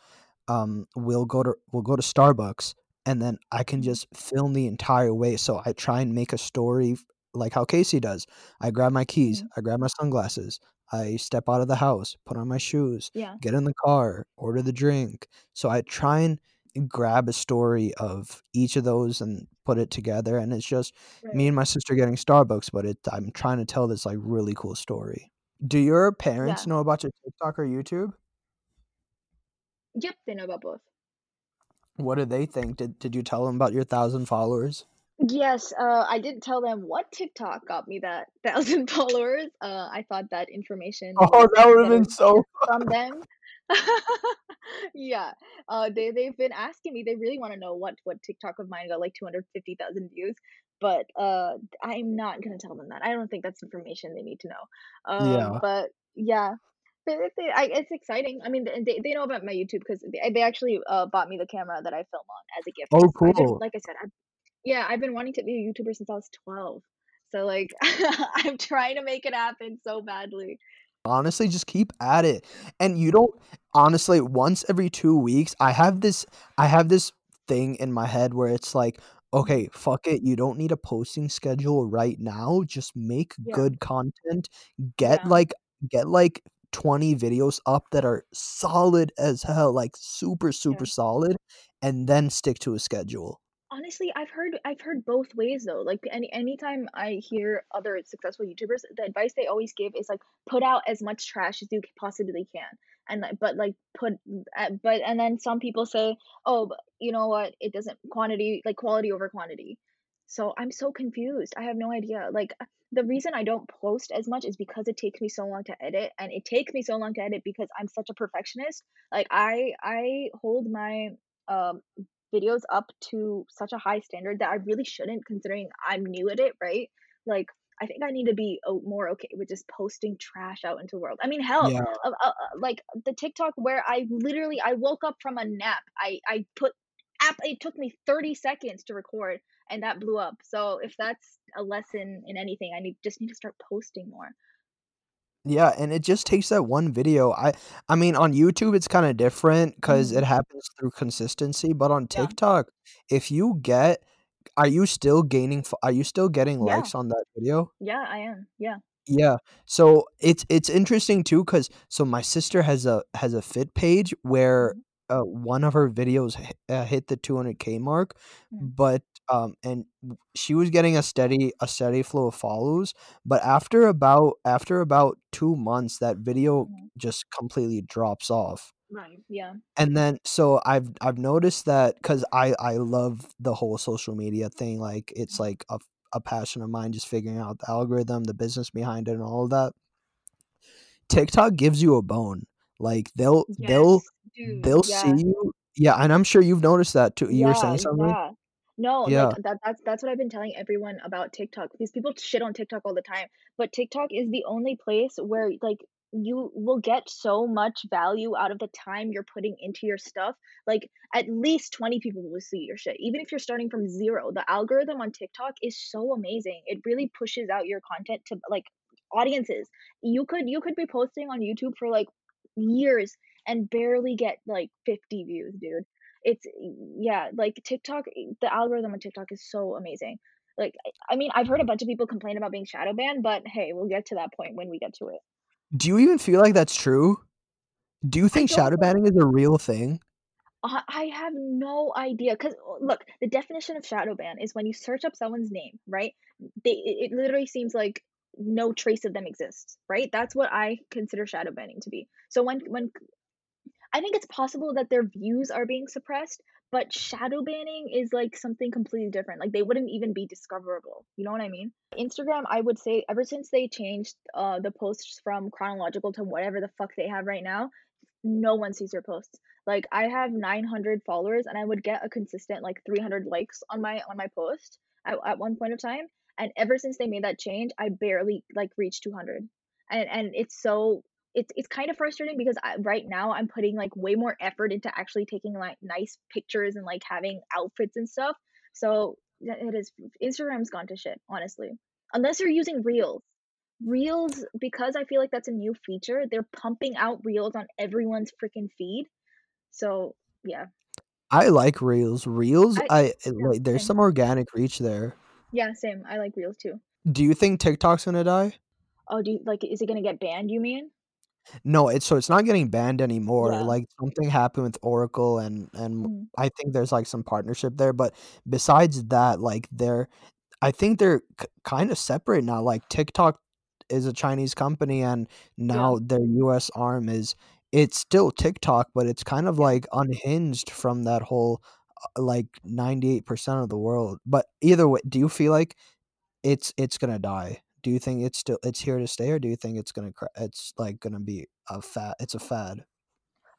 [SPEAKER 1] um, we'll go to we'll go to Starbucks, and then I can
[SPEAKER 2] Mhm.
[SPEAKER 1] just film the entire way, so I try and make a story like how Casey does. I grab my keys,
[SPEAKER 2] Mhm.
[SPEAKER 1] I grab my sunglasses, I step out of the house, put on my shoes,
[SPEAKER 2] Yeah.
[SPEAKER 1] get in the car, order the drink, so I try and grab a story of each of those and put it together, and it's just me and my sister getting Starbucks, but it I'm trying to tell this, like, really cool story. Do your parents
[SPEAKER 2] Yeah.
[SPEAKER 1] know about your TikTok or YouTube?
[SPEAKER 2] Yep, they know about both.
[SPEAKER 1] What do they think? Did did you tell them about your 1,000 followers?
[SPEAKER 2] Yes, uh, I didn't tell them what TikTok got me that 1,000 followers, uh, I thought that information
[SPEAKER 1] Oh, that would've been so
[SPEAKER 2] from them. Yeah, uh, they they've been asking me, they really wanna know what what TikTok of mine got, like, 250,000 views, but, uh, I'm not gonna tell them that, I don't think that's information they need to know. Um,
[SPEAKER 1] Yeah.
[SPEAKER 2] but yeah, but it they I it's exciting, I mean, they they know about my YouTube 'cause they they actually, uh, bought me the camera that I film on as a gift
[SPEAKER 1] Oh,
[SPEAKER 2] I've been
[SPEAKER 1] cool.
[SPEAKER 2] like I said, I've yeah, I've been wanting to be a YouTuber since I was 12, so, like, I'm trying to make it happen so badly.
[SPEAKER 1] Honestly, just keep at it, and you don't honestly, once every 2 weeks I have this I have this thing in my head where it's like. "Okay, fuck it, you don't need a posting schedule right now, just make
[SPEAKER 2] Yeah.
[SPEAKER 1] good content, get,
[SPEAKER 2] Yeah.
[SPEAKER 1] like get, like 20 videos up that are solid as hell, like super, super
[SPEAKER 2] Yeah.
[SPEAKER 1] solid, and then stick to a schedule.
[SPEAKER 2] Honestly, I've heard I've heard both ways though. Like any anytime I hear other successful YouTubers, the advice they always give is like put out as much trash as you possibly can. And but like put uh, but and then some people say, "Oh, but you know what? It doesn't quantity like quality over quantity." So I'm so confused. I have no idea. Like uh, the reason I don't post as much is because it takes me so long to edit and it takes me so long to edit because I'm such a perfectionist. Like I I hold my um videos up to such a high standard that I really shouldn't considering I'm new at it, right? Like, I think I need to be more okay with just posting trash out into the world. I mean, hell,
[SPEAKER 1] Yeah.
[SPEAKER 2] uh, uh, uh, like the TikTok where I literally I woke up from a nap. I I put app. It took me 30 seconds to record, and that blew up. So if that's a lesson in anything, I need just need to start posting more.
[SPEAKER 1] Yeah, and it just takes that one video. I I mean, on YouTube, it's kinda different different because
[SPEAKER 2] hmm
[SPEAKER 1] it happens through consistency, but on
[SPEAKER 2] Yeah,
[SPEAKER 1] TikTok, if you get are you still gaining f are you still getting
[SPEAKER 2] yeah,
[SPEAKER 1] likes on that video?
[SPEAKER 2] yeah. I am. Yeah.
[SPEAKER 1] Yeah. So it's it's interesting too, cause so my sister has a has a Fit page where,
[SPEAKER 2] hmm
[SPEAKER 1] uh, one of her videos hi uh, hit the 200K mark,
[SPEAKER 2] hmm
[SPEAKER 1] but, um, and she was getting a steady a steady flow of follows, but after about after about 2 months, that video
[SPEAKER 2] hmm
[SPEAKER 1] just completely drops off.
[SPEAKER 2] Right. Yeah.
[SPEAKER 1] And then so I've I've noticed that because I I love the whole social media thing, like, it's
[SPEAKER 2] Mhm.
[SPEAKER 1] like a a passion of mine just figuring out the algorithm, the business behind it, and all of that. TikTok gives you a bone. Like, they'll they'll
[SPEAKER 2] dude.
[SPEAKER 1] they'll see you Yeah, and I'm sure you've noticed that too. You were saying something?
[SPEAKER 2] yeah. No, like,
[SPEAKER 1] Yeah.
[SPEAKER 2] that that's that's what I've been telling everyone about TikTok because people shit on TikTok all the time, but TikTok is the only place where, like, you will get so much value out of the time you're putting into your stuff. Like, at least 20 people will see your shit, even if you're starting from 0. The algorithm on TikTok is so amazing. It really pushes out your content to, like, audiences. You could you could be posting on YouTube for, like, years and barely get, like, 50 views, dude. It's yeah, like TikTok, the algorithm on TikTok is so amazing. Like, I mean, I've heard a bunch of people complain about being shadow banned, but hey, we'll get to that point when we get to it.
[SPEAKER 1] Do you even feel like that's true? Do you think shadow banning is a real thing?
[SPEAKER 2] I I have no idea because oh, look, the definition of shadow ban is when you search up someone's name, right? They it, it literally seems like no trace of them exists, right? That's what I consider shadow banning to be. So when when I think it's possible that their views are being suppressed, but shadow banning is like something completely different. Like they wouldn't even be discoverable. You know what I mean? Instagram, I would say ever since they changed uh the posts from chronological to whatever the fuck they have right now, no one sees your posts. Like I have 900 followers and I would get a consistent like 300 likes on my on my post at, at one point of time. And ever since they made that change, I barely like reached 200. And and it's so it's it's kind of frustrating because I, right now I'm putting like way more effort into actually taking like nice pictures and like having outfits and stuff. So it is Instagram's gone to shit, honestly. Unless you're using Reels. Reels, because I feel like that's a new feature, they're pumping out Reels on everyone's freaking feed. So, yeah.
[SPEAKER 1] I like Reels. Reels,
[SPEAKER 2] I
[SPEAKER 1] I
[SPEAKER 2] yeah,
[SPEAKER 1] like, there's
[SPEAKER 2] same.
[SPEAKER 1] some organic reach there.
[SPEAKER 2] Yeah, same. I like Reels too.
[SPEAKER 1] Do you think TikTok's gonna die?
[SPEAKER 2] Oh, do you like is it gonna get banned, you mean?
[SPEAKER 1] No, it's so it's not getting banned anymore,
[SPEAKER 2] Yeah.
[SPEAKER 1] like, something happened with Oracle and and
[SPEAKER 2] Mhm.
[SPEAKER 1] I think there's, like, some partnership there, but besides that, like, they're I think they're k kinda separate now, like, TikTok is a Chinese company, and
[SPEAKER 2] Yeah.
[SPEAKER 1] now their US arm is it's still TikTok, but it's kind of,
[SPEAKER 2] Yeah.
[SPEAKER 1] like, unhinged from that whole, uh, like, 98% of the world, but either way, do you feel like it's it's gonna die? Do you think it's still it's here to stay, or do you think it's gonna it's, like, gonna be a fad it's a fad?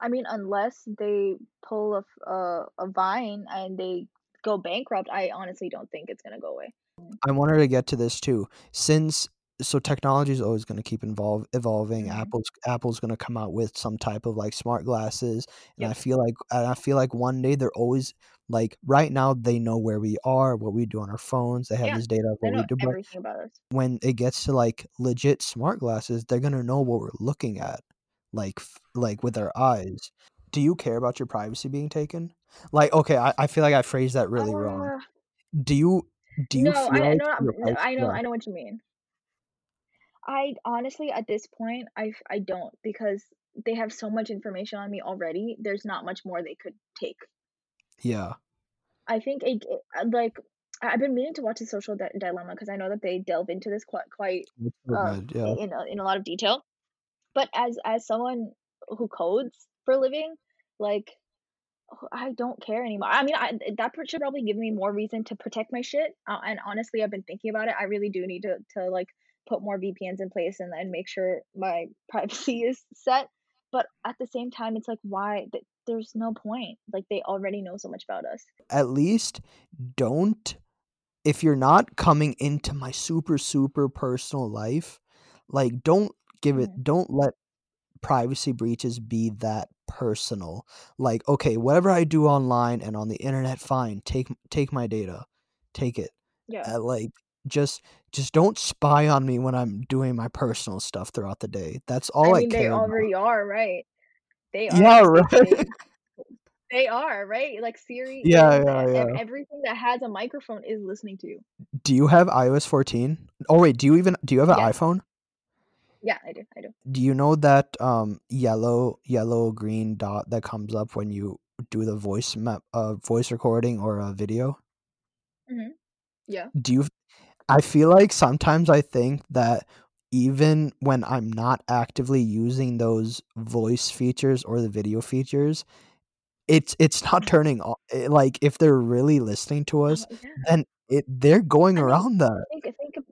[SPEAKER 2] I mean, unless they pull a a Vine and they go bankrupt, I honestly don't think it's gonna go away.
[SPEAKER 1] I wanted to get to this too. Since so technology is always gonna keep involve evolving,
[SPEAKER 2] Mhm.
[SPEAKER 1] Apple's Apple's gonna come out with some type of, like, smart glasses, and I feel like I feel like one day they're always like, right now, they know where we are, what we do on our phones, they have
[SPEAKER 2] Yeah.
[SPEAKER 1] this data of
[SPEAKER 2] They
[SPEAKER 1] what we do, but
[SPEAKER 2] everything about us.
[SPEAKER 1] when it gets to, like, legit smart glasses, they're gonna know what we're looking at, like, f like, with our eyes. Do you care about your privacy being taken? Like, okay, I I feel like I phrased that really wrong.
[SPEAKER 2] Uh,
[SPEAKER 1] Do you do you
[SPEAKER 2] no, I
[SPEAKER 1] like
[SPEAKER 2] no, no, I know. I know what you mean. I honestly, at this point, I I don't because they have so much information on me already, there's not much more they could take.
[SPEAKER 1] Yeah.
[SPEAKER 2] I think it g uh, like, I've been meaning to watch The Social Di Dilemma 'cause I know that they delve into this quite quite, uh,
[SPEAKER 1] good, yeah.
[SPEAKER 2] in a in a lot of detail, but as as someone who codes for a living, like, I don't care anymore. I mean, I that should probably give me more reason to protect my shit, uh, and honestly, I've been thinking about it, I really do need to to, like, put more VPNs in place and then make sure my privacy is set, but at the same time, it's like, why? There's no point, like, they already know so much about us.
[SPEAKER 1] At least don't if you're not coming into my super, super personal life, like, don't give it
[SPEAKER 2] Mhm.
[SPEAKER 1] don't let privacy breaches be that personal. Like, okay, whatever I do online and on the internet, fine, take take my data, take it.
[SPEAKER 2] Yeah.
[SPEAKER 1] Uh, like, just just don't spy on me when I'm doing my personal stuff throughout the day. That's all I
[SPEAKER 2] mean, they
[SPEAKER 1] care about.
[SPEAKER 2] already are, right? They
[SPEAKER 1] Yeah,
[SPEAKER 2] are, they
[SPEAKER 1] right?
[SPEAKER 2] they they are, right? Like, Siri
[SPEAKER 1] Yeah, yeah, yeah.
[SPEAKER 2] everything that has a microphone is listening to you.
[SPEAKER 1] Do you have iOS 14? Oh, wait, do you even do you have an
[SPEAKER 2] Yes.
[SPEAKER 1] iPhone?
[SPEAKER 2] Yeah, I do, I do.
[SPEAKER 1] Do you know that, um, yellow yellow, green dot that comes up when you do the voice me uh, voice recording or a video?
[SPEAKER 2] Mhm. Yeah.
[SPEAKER 1] Do you I feel like sometimes I think that even when I'm not actively using those voice features or the video features, it's it's not
[SPEAKER 2] Mhm.
[SPEAKER 1] turning o eh, like, if they're really listening to
[SPEAKER 2] Oh,
[SPEAKER 1] us,
[SPEAKER 2] yeah.
[SPEAKER 1] then it they're going
[SPEAKER 2] I mean,
[SPEAKER 1] around that.
[SPEAKER 2] think think ab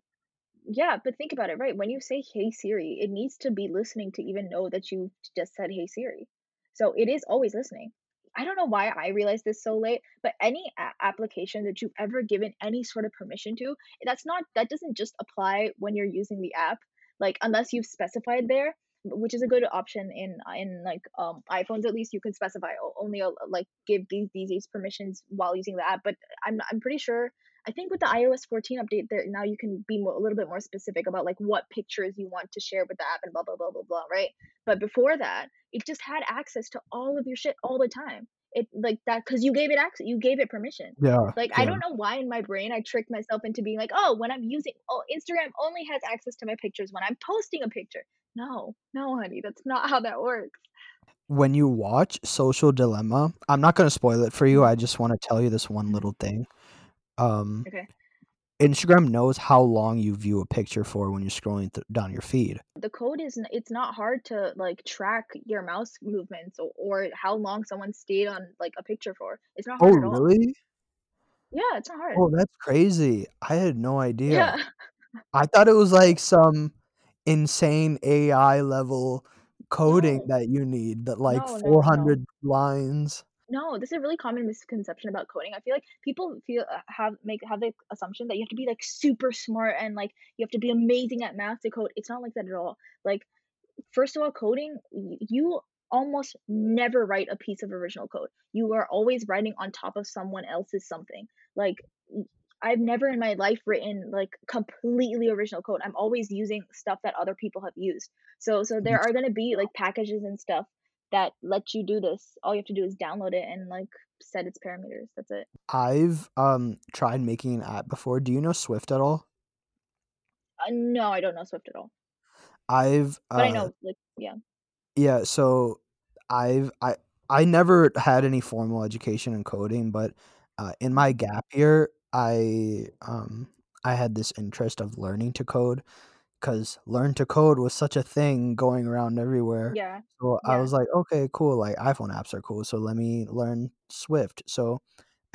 [SPEAKER 2] yeah, but think about it, right? When you say, "Hey Siri," it needs to be listening to even know that you just said, "Hey Siri." So, it is always listening. I don't know why I realized this so late, but any a application that you've ever given any sort of permission to, that's not that doesn't just apply when you're using the app, like, unless you've specified there, which is a good option in, uh, in, like, um, iPhones, at least, you can specify only, uh, like, give these these these permissions while using the app, but I'm I'm pretty sure I think with the iOS 14 update there now you can be mo a little bit more specific about, like, what pictures you want to share with the app and blah, blah, blah, blah, blah, right? But before that, it just had access to all of your shit all the time. It like, that because you gave it access, you gave it permission.
[SPEAKER 1] Yeah,
[SPEAKER 2] Like, I don't know why in my brain I tricked myself into being like, "Oh, when I'm using oh, Instagram only has access to my pictures when I'm posting a picture." No, no, honey, that's not how that works.
[SPEAKER 1] When you watch Social Dilemma I'm not gonna spoil it for you,
[SPEAKER 2] Mhm.
[SPEAKER 1] I just wanna tell you this one little thing. Um,
[SPEAKER 2] Okay.
[SPEAKER 1] Instagram knows how long you view a picture for when you're scrolling th down your feed.
[SPEAKER 2] The code is it's not hard to, like, track your mouse movements o or how long someone stayed on, like, a picture for. It's not
[SPEAKER 1] Oh,
[SPEAKER 2] hard at all.
[SPEAKER 1] really?
[SPEAKER 2] Yeah, it's not hard.
[SPEAKER 1] Oh, that's crazy. I had no idea.
[SPEAKER 2] Yeah.
[SPEAKER 1] I thought it was, like, some insane AI level coding
[SPEAKER 2] No.
[SPEAKER 1] that you need that, like,
[SPEAKER 2] No, no,
[SPEAKER 1] four
[SPEAKER 2] no, no.
[SPEAKER 1] lines.
[SPEAKER 2] No, this is a really common misconception about coding. I feel like people feel uh, have make have the assumption that you have to be, like, super smart and, like, you have to be amazing at math to code. It's not like that at all. Like, first of all, coding, you almost never write a piece of original code. You are always writing on top of someone else's something. Like, I've never in my life written, like, completely original code. I'm always using stuff that other people have used. So so there are gonna be, like, packages and stuff that lets you do this. All you have to do is download it and, like, set its parameters. That's it.
[SPEAKER 1] I've, um, tried making an app before. Do you know Swift at all?
[SPEAKER 2] Uh, no, I don't know Swift at all.
[SPEAKER 1] I've,
[SPEAKER 2] But I
[SPEAKER 1] uh
[SPEAKER 2] know, like yeah.
[SPEAKER 1] Yeah, so I've I I never had any formal education in coding, but, uh, in my
[SPEAKER 2] Mhm.
[SPEAKER 1] gap year, I, um, I had this interest of learning to code 'cause learn to code was such a thing going around everywhere.
[SPEAKER 2] Yeah.
[SPEAKER 1] So, I was like, "Okay, cool, like, iPhone apps are cool, so let me learn Swift." So,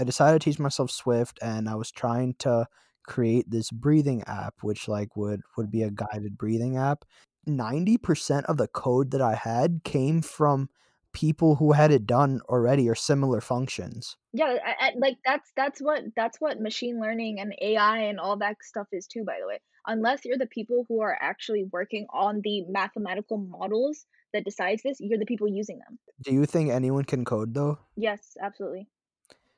[SPEAKER 1] I decided to teach myself Swift, and I was trying to create this breathing app, which, like, would would be a guided breathing app. 90% of the code that I had came from people who had it done already or similar functions.
[SPEAKER 2] Yeah, a and, like, that's that's what that's what machine learning and AI and all that stuff is too, by the way. Unless you're the people who are actually working on the mathematical models that decides this, you're the people using them.
[SPEAKER 1] Do you think anyone can code, though?
[SPEAKER 2] Yes, absolutely.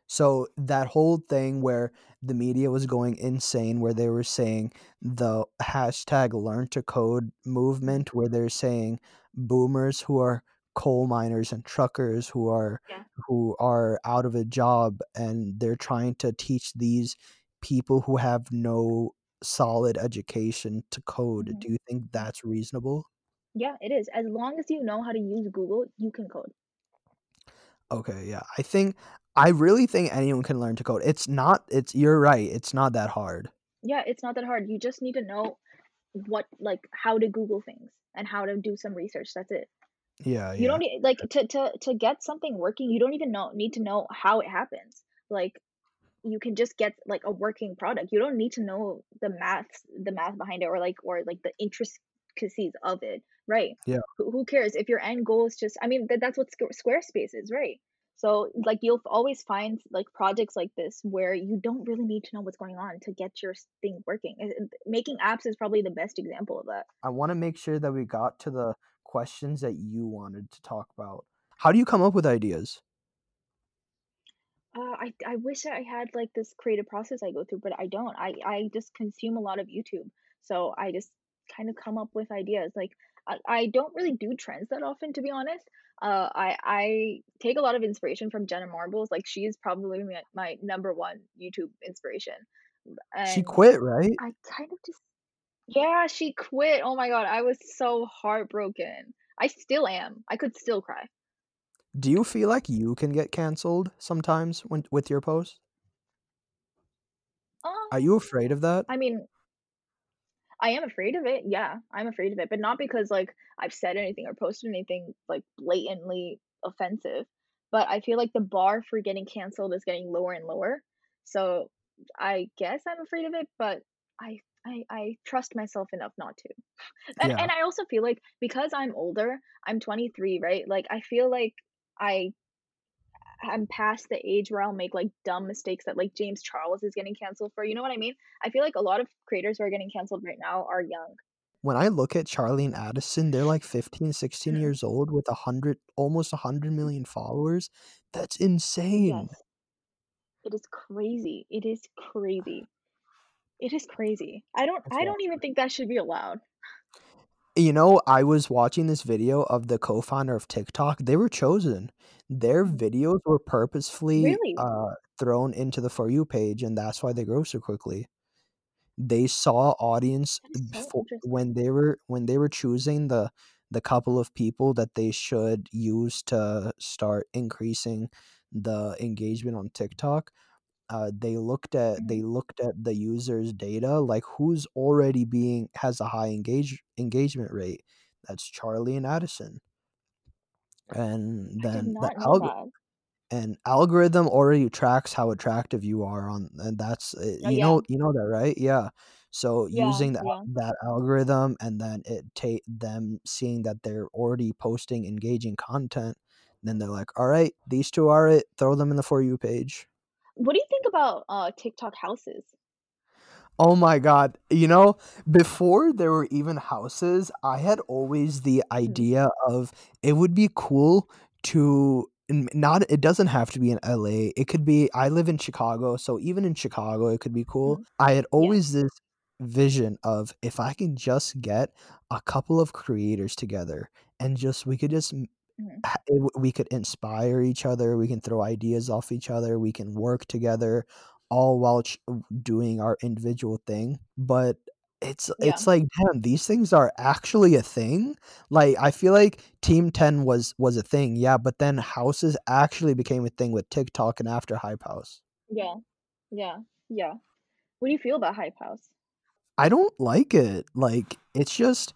[SPEAKER 1] So, that whole thing where the media was going insane, where they were saying the hashtag learn to code movement, where they're saying boomers who are coal miners and truckers who are
[SPEAKER 2] Yeah.
[SPEAKER 1] who are out of a job, and they're trying to teach these people who have no solid education to code.
[SPEAKER 2] Mhm.
[SPEAKER 1] Do you think that's reasonable?
[SPEAKER 2] Yeah, it is. As long as you know how to use Google, you can code.
[SPEAKER 1] Okay, yeah. I think I really think anyone can learn to code. It's not it's you're right. It's not that hard.
[SPEAKER 2] Yeah, it's not that hard. You just need to know what like how to Google things and how to do some research. That's it.
[SPEAKER 1] Yeah,
[SPEAKER 2] You
[SPEAKER 1] yeah.
[SPEAKER 2] don't need like to to to get something working, you don't even know need to know how it happens. Like you can just get like a working product. You don't need to know the maths the math behind it or like or like the intricacies of it, right?
[SPEAKER 1] Yeah.
[SPEAKER 2] Who, who cares if your end goal is just I mean that, that's what Squarespace is, right? So like you'll always find like projects like this where you don't really need to know what's going on to get your thing working. Making apps is probably the best example of that.
[SPEAKER 1] I want to make sure that we got to the questions that you wanted to talk about. How do you come up with ideas?
[SPEAKER 2] Uh, I I wish I had like this creative process I go through, but I don't. I I just consume a lot of YouTube, so I just kind of come up with ideas. Like I, I don't really do trends that often, to be honest. Uh, I I take a lot of inspiration from Jenna Marbles. Like she's probably my, my number one YouTube inspiration,
[SPEAKER 1] She quit, right?
[SPEAKER 2] I kind of just yeah, she quit. Oh my God, I was so heartbroken. I still am. I could still cry.
[SPEAKER 1] Do you feel like you can get canceled sometimes when with your posts?
[SPEAKER 2] Um,
[SPEAKER 1] Are you afraid of that?
[SPEAKER 2] I mean, I am afraid of it, yeah, I'm afraid of it, but not because, like, I've said anything or posted anything, like, blatantly offensive, but I feel like the bar for getting canceled is getting lower and lower, so I guess I'm afraid of it, but I I I trust myself enough not to. And
[SPEAKER 1] Yeah.
[SPEAKER 2] and I also feel like because I'm older, I'm 23, right? Like, I feel like I I'm past the age where I'll make, like, dumb mistakes that, like, James Charles is getting canceled for, you know what I mean? I feel like a lot of creators who are getting canceled right now are young.
[SPEAKER 1] When I look at Charlie and Addison, they're like 15, 16
[SPEAKER 2] Mhm.
[SPEAKER 1] years old with a hundred, almost a hundred million followers. That's insane.
[SPEAKER 2] Yes. It is crazy. It is crazy. It is crazy. I don't
[SPEAKER 1] That's
[SPEAKER 2] I don't even think that should be allowed.
[SPEAKER 1] You know, I was watching this video of the co-founder of TikTok. They were chosen. Their
[SPEAKER 2] Mhm.
[SPEAKER 1] videos were purposefully
[SPEAKER 2] Really?
[SPEAKER 1] uh, thrown into the For You page, and that's why they grow so quickly. They saw audience
[SPEAKER 2] That is so
[SPEAKER 1] before
[SPEAKER 2] interesting.
[SPEAKER 1] when they were when they were choosing the the couple of people that they should use to start increasing the engagement on TikTok. Uh, they looked at they
[SPEAKER 2] Mhm.
[SPEAKER 1] looked at the users' data, like who's already being has a high engage engagement rate. That's Charlie and Addison. And then the
[SPEAKER 2] not know
[SPEAKER 1] alg and algorithm already tracks how attractive you are on and that's uh,
[SPEAKER 2] Oh,
[SPEAKER 1] you
[SPEAKER 2] yeah.
[SPEAKER 1] know you know that, right? Yeah. So
[SPEAKER 2] Yeah,
[SPEAKER 1] using that
[SPEAKER 2] yeah.
[SPEAKER 1] that algorithm and then it take them seeing that they're already posting engaging content, then they're like, "All right, these 2 are it. Throw them in the For You page."
[SPEAKER 2] What do you think about, uh, TikTok houses?
[SPEAKER 1] Oh my god. You know, before there were even houses, I had always the
[SPEAKER 2] Mhm,
[SPEAKER 1] idea of it would be cool to not it doesn't have to be in LA, it could be I live in Chicago, so even in Chicago, it could be cool.
[SPEAKER 2] mhm.
[SPEAKER 1] I had
[SPEAKER 2] Yeah,
[SPEAKER 1] always this vision of if I can just get a couple of creators together and just we could just
[SPEAKER 2] mhm.
[SPEAKER 1] it we could inspire each other we can throw ideas off each other we can work together all while ch- doing our individual thing but it's
[SPEAKER 2] Yeah,
[SPEAKER 1] it's like damn these things are actually a thing like i feel like team 10 was was a thing yeah but then houses actually became a thing with tiktok and after hype house
[SPEAKER 2] yeah, yeah, yeah. What do you feel about Hype House?
[SPEAKER 1] i don't like it like it's just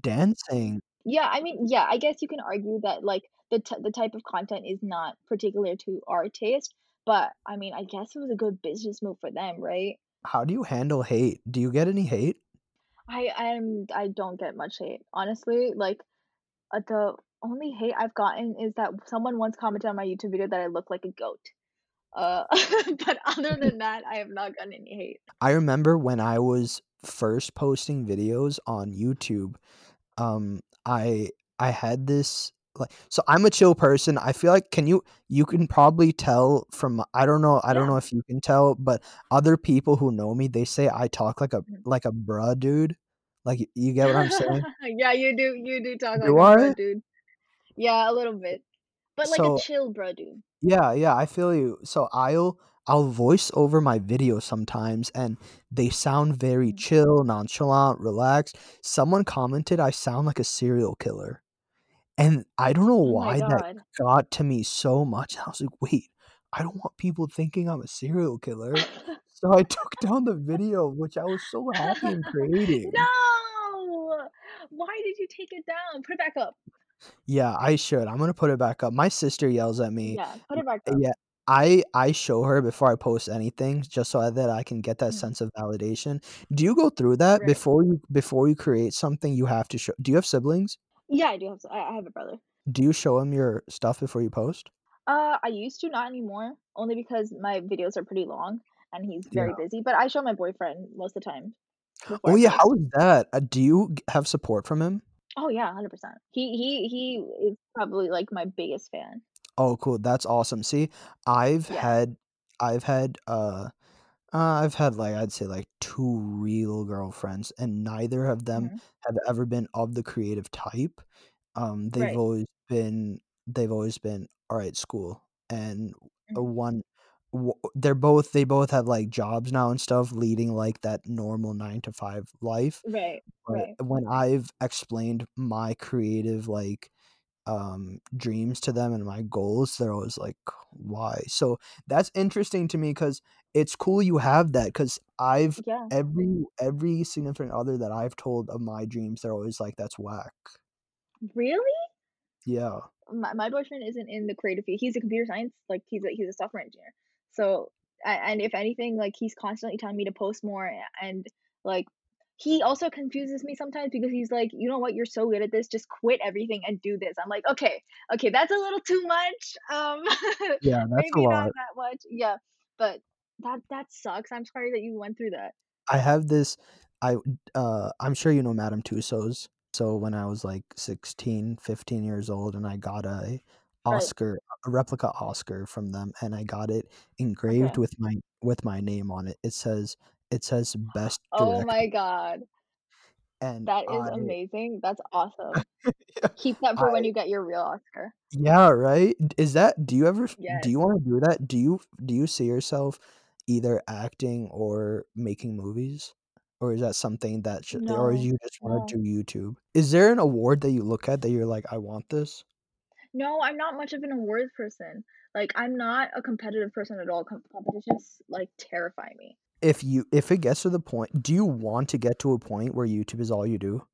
[SPEAKER 1] dancing
[SPEAKER 2] Yeah, I mean, yeah, I guess you can argue that, like, the t the type of content is not particular to our taste, but, I mean, I guess it was a good business move for them, right?
[SPEAKER 1] how do you handle hate do you get any hate
[SPEAKER 2] I I'm I don't get much hate, honestly, like, uh, the only hate I've gotten is that someone once commented on my YouTube video that I look like a goat. Uh, but other than that, I have not gotten any hate.
[SPEAKER 1] I remember when I was first posting videos on YouTube, um, I I had this like so I'm a chill person. I feel like can you you can probably tell from I don't know I don't
[SPEAKER 2] Yeah.
[SPEAKER 1] know if you can tell, but other people who know me, they say I talk like a
[SPEAKER 2] Mhm.
[SPEAKER 1] like a bruh dude. Like you get what I'm saying?
[SPEAKER 2] Yeah, you do you do talk like
[SPEAKER 1] Do
[SPEAKER 2] a bro,
[SPEAKER 1] I?
[SPEAKER 2] dude. Yeah, a little bit. But like a chill bro dude.
[SPEAKER 1] yeah, yeah, I feel you. So I'll I'll voice over my videos sometimes and they sound very
[SPEAKER 2] Mhm.
[SPEAKER 1] chill, nonchalant, relaxed. Someone commented I sound like a serial killer. And I don't know
[SPEAKER 2] Oh
[SPEAKER 1] why that got to me so much. I was like, "Wait, I don't want people thinking I'm a serial killer." So I took down the video, which I was so happy in creating.
[SPEAKER 2] No! Why did you take it down? Put it back up.
[SPEAKER 1] Yeah, I should. I'm gonna put it back up. My sister yells at me.
[SPEAKER 2] Yeah, put it back up.
[SPEAKER 1] yeah, I I show her before I post anything just so that I can get that
[SPEAKER 2] Mhm.
[SPEAKER 1] sense of validation. Do you go through that
[SPEAKER 2] Right.
[SPEAKER 1] before you before you create something, you have to show do you have siblings?
[SPEAKER 2] Yeah, I do have I have a brother.
[SPEAKER 1] Do you show him your stuff before you post?
[SPEAKER 2] Uh, I used to, not anymore, only because my videos are pretty long and he's
[SPEAKER 1] Yeah.
[SPEAKER 2] very busy, but I show my boyfriend most of the time
[SPEAKER 1] Oh, yeah, how is that? Uh, do you have support from him?
[SPEAKER 2] Oh, yeah, 100%. He he he is probably, like, my biggest fan.
[SPEAKER 1] Oh, cool, that's awesome. See, I've
[SPEAKER 2] Yeah.
[SPEAKER 1] had I've had, uh uh, I've had, like, I'd say, like, 2 real girlfriends, and neither of them
[SPEAKER 2] Mhm.
[SPEAKER 1] have ever been of the creative type. Um, they've
[SPEAKER 2] Right.
[SPEAKER 1] always been they've always been, "Alright, school," and, uh,
[SPEAKER 2] Mhm.
[SPEAKER 1] one w they're both they both have, like, jobs now and stuff leading, like, that normal 9 to 5 life,
[SPEAKER 2] Right,
[SPEAKER 1] but
[SPEAKER 2] right.
[SPEAKER 1] when I've explained my creative, like, um, dreams to them and my goals, they're always like, "Why?" So, that's interesting to me because it's cool you have that because I've
[SPEAKER 2] Yeah.
[SPEAKER 1] every every significant other that I've told of my dreams, they're always like, "That's whack."
[SPEAKER 2] Really?
[SPEAKER 1] Yeah.
[SPEAKER 2] My my boyfriend isn't in the creative field, he's a computer science, like, he's a he's a software engineer. So, and if anything, like, he's constantly telling me to post more, and, like, he also confuses me sometimes because he's like, "You know what? You're so good at this, just quit everything and do this." I'm like, "Okay, okay, that's a little too much, um,
[SPEAKER 1] Yeah, that's a
[SPEAKER 2] maybe not
[SPEAKER 1] lot.
[SPEAKER 2] that much." Yeah, but that that sucks, I'm sorry that you went through that.
[SPEAKER 1] I have this I uh, I'm sure you know Madame Tussauds. So, when I was, like, 16, 15 years old and I got a
[SPEAKER 2] Right.
[SPEAKER 1] Oscar a replica Oscar from them, and I got it engraved
[SPEAKER 2] Okay.
[SPEAKER 1] with my with my name on it. It says it says "Best
[SPEAKER 2] Oh my god.
[SPEAKER 1] And
[SPEAKER 2] That is
[SPEAKER 1] I
[SPEAKER 2] amazing, that's awesome.
[SPEAKER 1] Yeah,
[SPEAKER 2] Keep that for when you get your real Oscar.
[SPEAKER 1] Yeah, right? Is that do you ever f do you wanna do that? Do you do you see yourself either acting or making movies? Or is that something that sh or
[SPEAKER 2] No,
[SPEAKER 1] you just wanna do. YouTube? Is there an award that you look at that you're like, "I want this?"
[SPEAKER 2] No, I'm not much of an awards person. Like, I'm not a competitive person at all, com competitions, like, terrify me.
[SPEAKER 1] If you if it gets to the point do you want to get to a point where YouTube is all you do?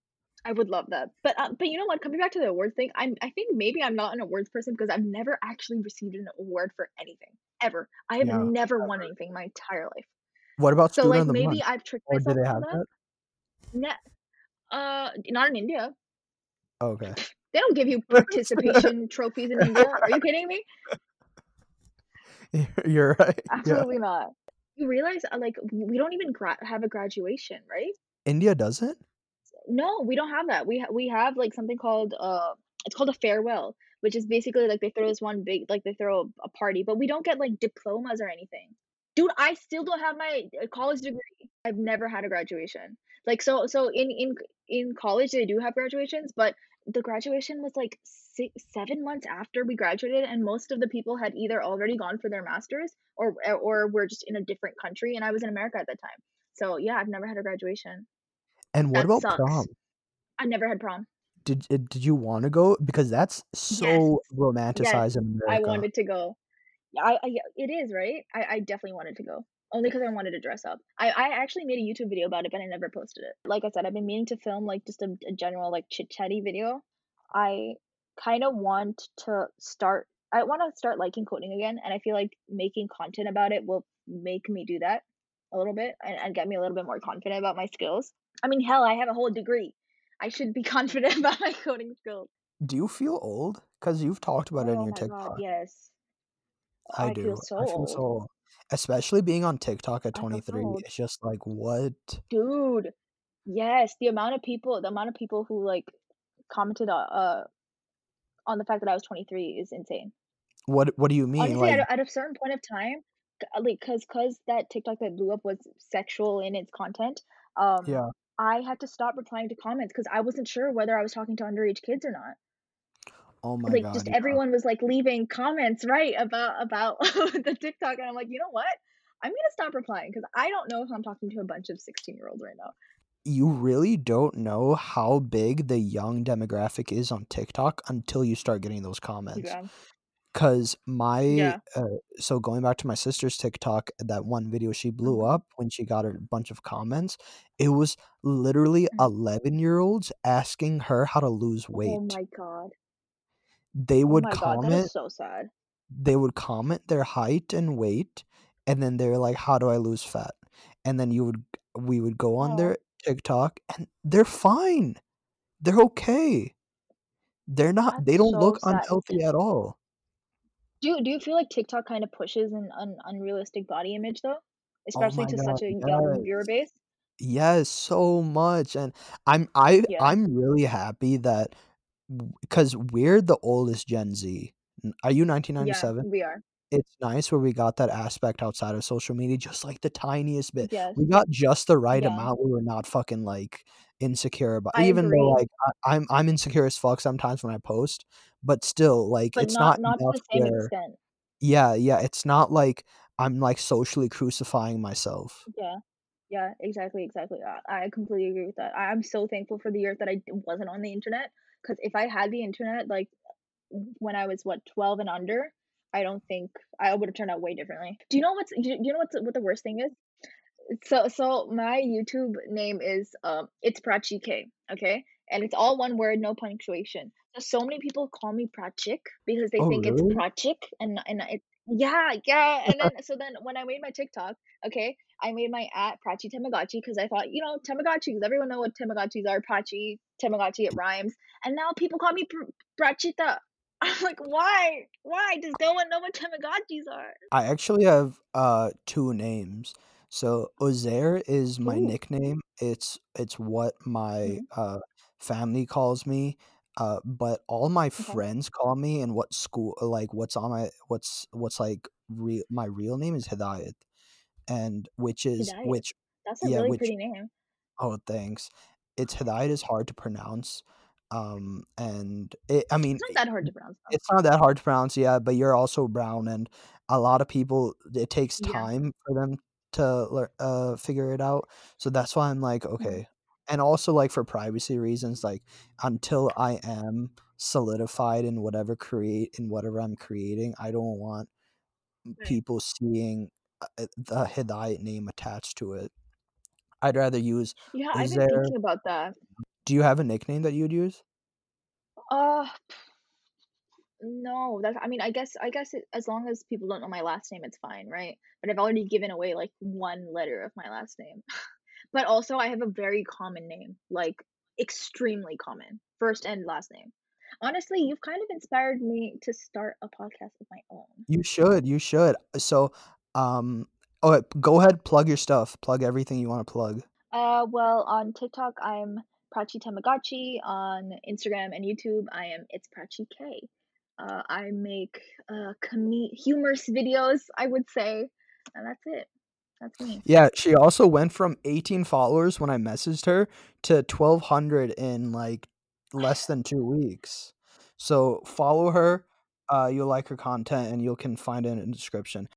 [SPEAKER 2] I would love that. But, uh but you know what? Coming back to the awards thing, I'm I think maybe I'm not an awards person because I've never actually received an award for anything, ever. I have
[SPEAKER 1] Yeah,
[SPEAKER 2] never won anything my entire life.
[SPEAKER 1] What about
[SPEAKER 2] So, like, maybe
[SPEAKER 1] Month?
[SPEAKER 2] I've tricked
[SPEAKER 1] Or do
[SPEAKER 2] myself
[SPEAKER 1] they
[SPEAKER 2] into
[SPEAKER 1] have
[SPEAKER 2] that?
[SPEAKER 1] that?
[SPEAKER 2] Ne uh, not in India.
[SPEAKER 1] Okay.
[SPEAKER 2] They don't give you participation trophies in India, are you kidding me?
[SPEAKER 1] You're right, yeah.
[SPEAKER 2] Absolutely not. You realize, uh, like, we don't even gra have a graduation, right?
[SPEAKER 1] India doesn't?
[SPEAKER 2] No, we don't have that. We ha we have, like, something called, uh it's called a farewell, which is basically, like, they throw this one big like, they throw a party, but we don't get, like, diplomas or anything. Dude, I still don't have my, uh, college degree. I've never had a graduation. Like, so so in in in college, they do have graduations, but the graduation was, like, six, 7 months after we graduated, and most of the people had either already gone for their masters or or were just in a different country, and I was in America at that time. So, yeah, I've never had a graduation.
[SPEAKER 1] And what
[SPEAKER 2] That
[SPEAKER 1] about
[SPEAKER 2] sucks.
[SPEAKER 1] prom?
[SPEAKER 2] I never had prom.
[SPEAKER 1] Did eh, did you wanna go? Because that's so
[SPEAKER 2] Yes.
[SPEAKER 1] romanticized in
[SPEAKER 2] I wanted to go. Yeah, I I it is, right? I I definitely wanted to go, only 'cause I wanted to dress up. I I actually made a YouTube video about it, but I never posted it. Like I said, I've been meaning to film, like, just a a general, like, chit-chatty video. I kinda want to start I wanna start liking coding again, and I feel like making content about it will make me do that a little bit and and get me a little bit more confident about my skills. I mean, hell, I have a whole degree. I should be confident about my coding skills.
[SPEAKER 1] Do you feel old? Because you've talked about it in
[SPEAKER 2] Oh
[SPEAKER 1] your
[SPEAKER 2] my god,
[SPEAKER 1] TikTok.
[SPEAKER 2] yes.
[SPEAKER 1] I
[SPEAKER 2] I feel
[SPEAKER 1] do.
[SPEAKER 2] so
[SPEAKER 1] I feel so
[SPEAKER 2] old.
[SPEAKER 1] Especially being on TikTok at
[SPEAKER 2] I feel so
[SPEAKER 1] 23, it's just like, "What?"
[SPEAKER 2] Dude, yes, the amount of people the amount of people who, like, commented, uh uh, on the fact that I was 23 is insane.
[SPEAKER 1] What what do you mean?
[SPEAKER 2] Honestly, at
[SPEAKER 1] Like
[SPEAKER 2] a at a certain point of time, like because because that TikTok that blew up was sexual in its content, um,
[SPEAKER 1] Yeah.
[SPEAKER 2] I had to stop replying to comments because I wasn't sure whether I was talking to underage kids or not.
[SPEAKER 1] Oh my
[SPEAKER 2] Like, just
[SPEAKER 1] yeah.
[SPEAKER 2] everyone was, like, leaving comments, right, about about the TikTok, and I'm like, "You know what? I'm gonna stop replying because I don't know if I'm talking to a bunch of sixteen-year-olds right now."
[SPEAKER 1] You really don't know how big the young demographic is on TikTok until you start getting those comments.
[SPEAKER 2] Yeah.
[SPEAKER 1] 'Cause my
[SPEAKER 2] Yeah.
[SPEAKER 1] uh, so going back to my sister's TikTok, that one video she blew
[SPEAKER 2] Mhm.
[SPEAKER 1] up when she got a bunch of comments, it was literally
[SPEAKER 2] Mhm.
[SPEAKER 1] eleven-year-olds asking her how to lose weight Oh
[SPEAKER 2] my god.
[SPEAKER 1] They
[SPEAKER 2] Oh
[SPEAKER 1] would
[SPEAKER 2] god, is
[SPEAKER 1] comment
[SPEAKER 2] so sad.
[SPEAKER 1] they would comment their height and weight, and then they're like, "How do I lose fat?" And then you would we would go on
[SPEAKER 2] Aw.
[SPEAKER 1] their TikTok, and they're fine. They're okay. They're not they don't
[SPEAKER 2] so
[SPEAKER 1] look
[SPEAKER 2] sad.
[SPEAKER 1] Unhealthy at all.
[SPEAKER 2] Do you do you feel like TikTok kinda pushes an un unrealistic body image, though?
[SPEAKER 1] Oh
[SPEAKER 2] Especially
[SPEAKER 1] my
[SPEAKER 2] to
[SPEAKER 1] god,
[SPEAKER 2] such a young viewer base?
[SPEAKER 1] Yes, so much, and I'm I
[SPEAKER 2] Yeah.
[SPEAKER 1] I'm really happy that w 'cause we're the oldest Gen Z. are you 1997?
[SPEAKER 2] Yeah, we are.
[SPEAKER 1] It's nice where we got that aspect outside of social media, just, like, the tiniest bit.
[SPEAKER 2] Yes.
[SPEAKER 1] We got just the right
[SPEAKER 2] Yeah.
[SPEAKER 1] amount We were not fucking, like, insecure about.
[SPEAKER 2] I
[SPEAKER 1] even though, like, I I'm I'm insecure as fuck sometimes when I post, but still, like,
[SPEAKER 2] But
[SPEAKER 1] it's not
[SPEAKER 2] not not to the same
[SPEAKER 1] where
[SPEAKER 2] extent.
[SPEAKER 1] Yeah, yeah, it's not like I'm, like, socially crucifying myself.
[SPEAKER 2] Yeah. Yeah, exactly, exactly, uh, I completely agree with that. I I'm so thankful for the years that I wasn't on the internet, 'cause if I had the internet, like, when I was, what, 12 and under, I don't think I would've turned out way differently. Do you know what's do you know what's what the worst thing is? So so my YouTube name is, um, It's Prachi K, okay? And it's all one word, no punctuation. So many people call me Prachik because they
[SPEAKER 1] Oh,
[SPEAKER 2] think it's? Prachik and and it Yeah, yeah, and then so then when I made my TikTok, okay, I made my at Prachi Tamagotchi because I thought, you know, Tamagotchis, everyone know what Tamagotchis are, Prachi, Tamagotchi, it rhymes, and now people call me Pr Prachita. I'm like, "Why? Why? Does no one know what Tamagotchis are?"
[SPEAKER 1] I actually have, uh, 2 names. So, Ozair is my
[SPEAKER 2] Ooh.
[SPEAKER 1] nickname. It's it's what my,
[SPEAKER 2] Mhm.
[SPEAKER 1] uh, family calls me, uh, but all my
[SPEAKER 2] Okay.
[SPEAKER 1] friends call me and what school like, what's on my what's what's, like, rea my real name is Hidayat, and which is
[SPEAKER 2] Hidayat.
[SPEAKER 1] which
[SPEAKER 2] That's a
[SPEAKER 1] yeah,
[SPEAKER 2] really
[SPEAKER 1] which
[SPEAKER 2] pretty name.
[SPEAKER 1] Oh, thanks. It's Hidayat is hard to pronounce, um, and it I mean,
[SPEAKER 2] It's not that hard to pronounce, though.
[SPEAKER 1] it's not that hard to pronounce, yeah, but you're also brown, and a lot of people it takes
[SPEAKER 2] Yeah.
[SPEAKER 1] time for them to uh, figure it out, so that's why I'm like,
[SPEAKER 2] Mhm.
[SPEAKER 1] "Okay." And also, like, for privacy reasons, like, until I am solidified in whatever create in whatever I'm creating, I don't want
[SPEAKER 2] Right.
[SPEAKER 1] people seeing, the Hidayat name attached to it. I'd rather use
[SPEAKER 2] Yeah, I've been
[SPEAKER 1] Uzair.
[SPEAKER 2] thinking about that.
[SPEAKER 1] Do you have a nickname that you would use?
[SPEAKER 2] Uh No, that's I mean, I guess I guess it as long as people don't know my last name, it's fine, right? But I've already given away, like, 1 letter of my last name. But also, I have a very common name, like, extremely common, first and last name. Honestly, you've kind of inspired me to start a podcast of my own.
[SPEAKER 1] You should, you should. So, um oh, go ahead, plug your stuff, plug everything you wanna plug.
[SPEAKER 2] Uh, well, on TikTok, I'm Prachi Tamagotchi, on Instagram and YouTube, I am It's Prachi K. Uh, I make, uh, come humorous videos, I would say, and that's it. That's me.
[SPEAKER 1] Yeah, she also went from 18 followers when I messaged her to 1,200 in, like, less than 2 weeks. So, follow her, uh, you'll like her content, and you'll can find it in the description.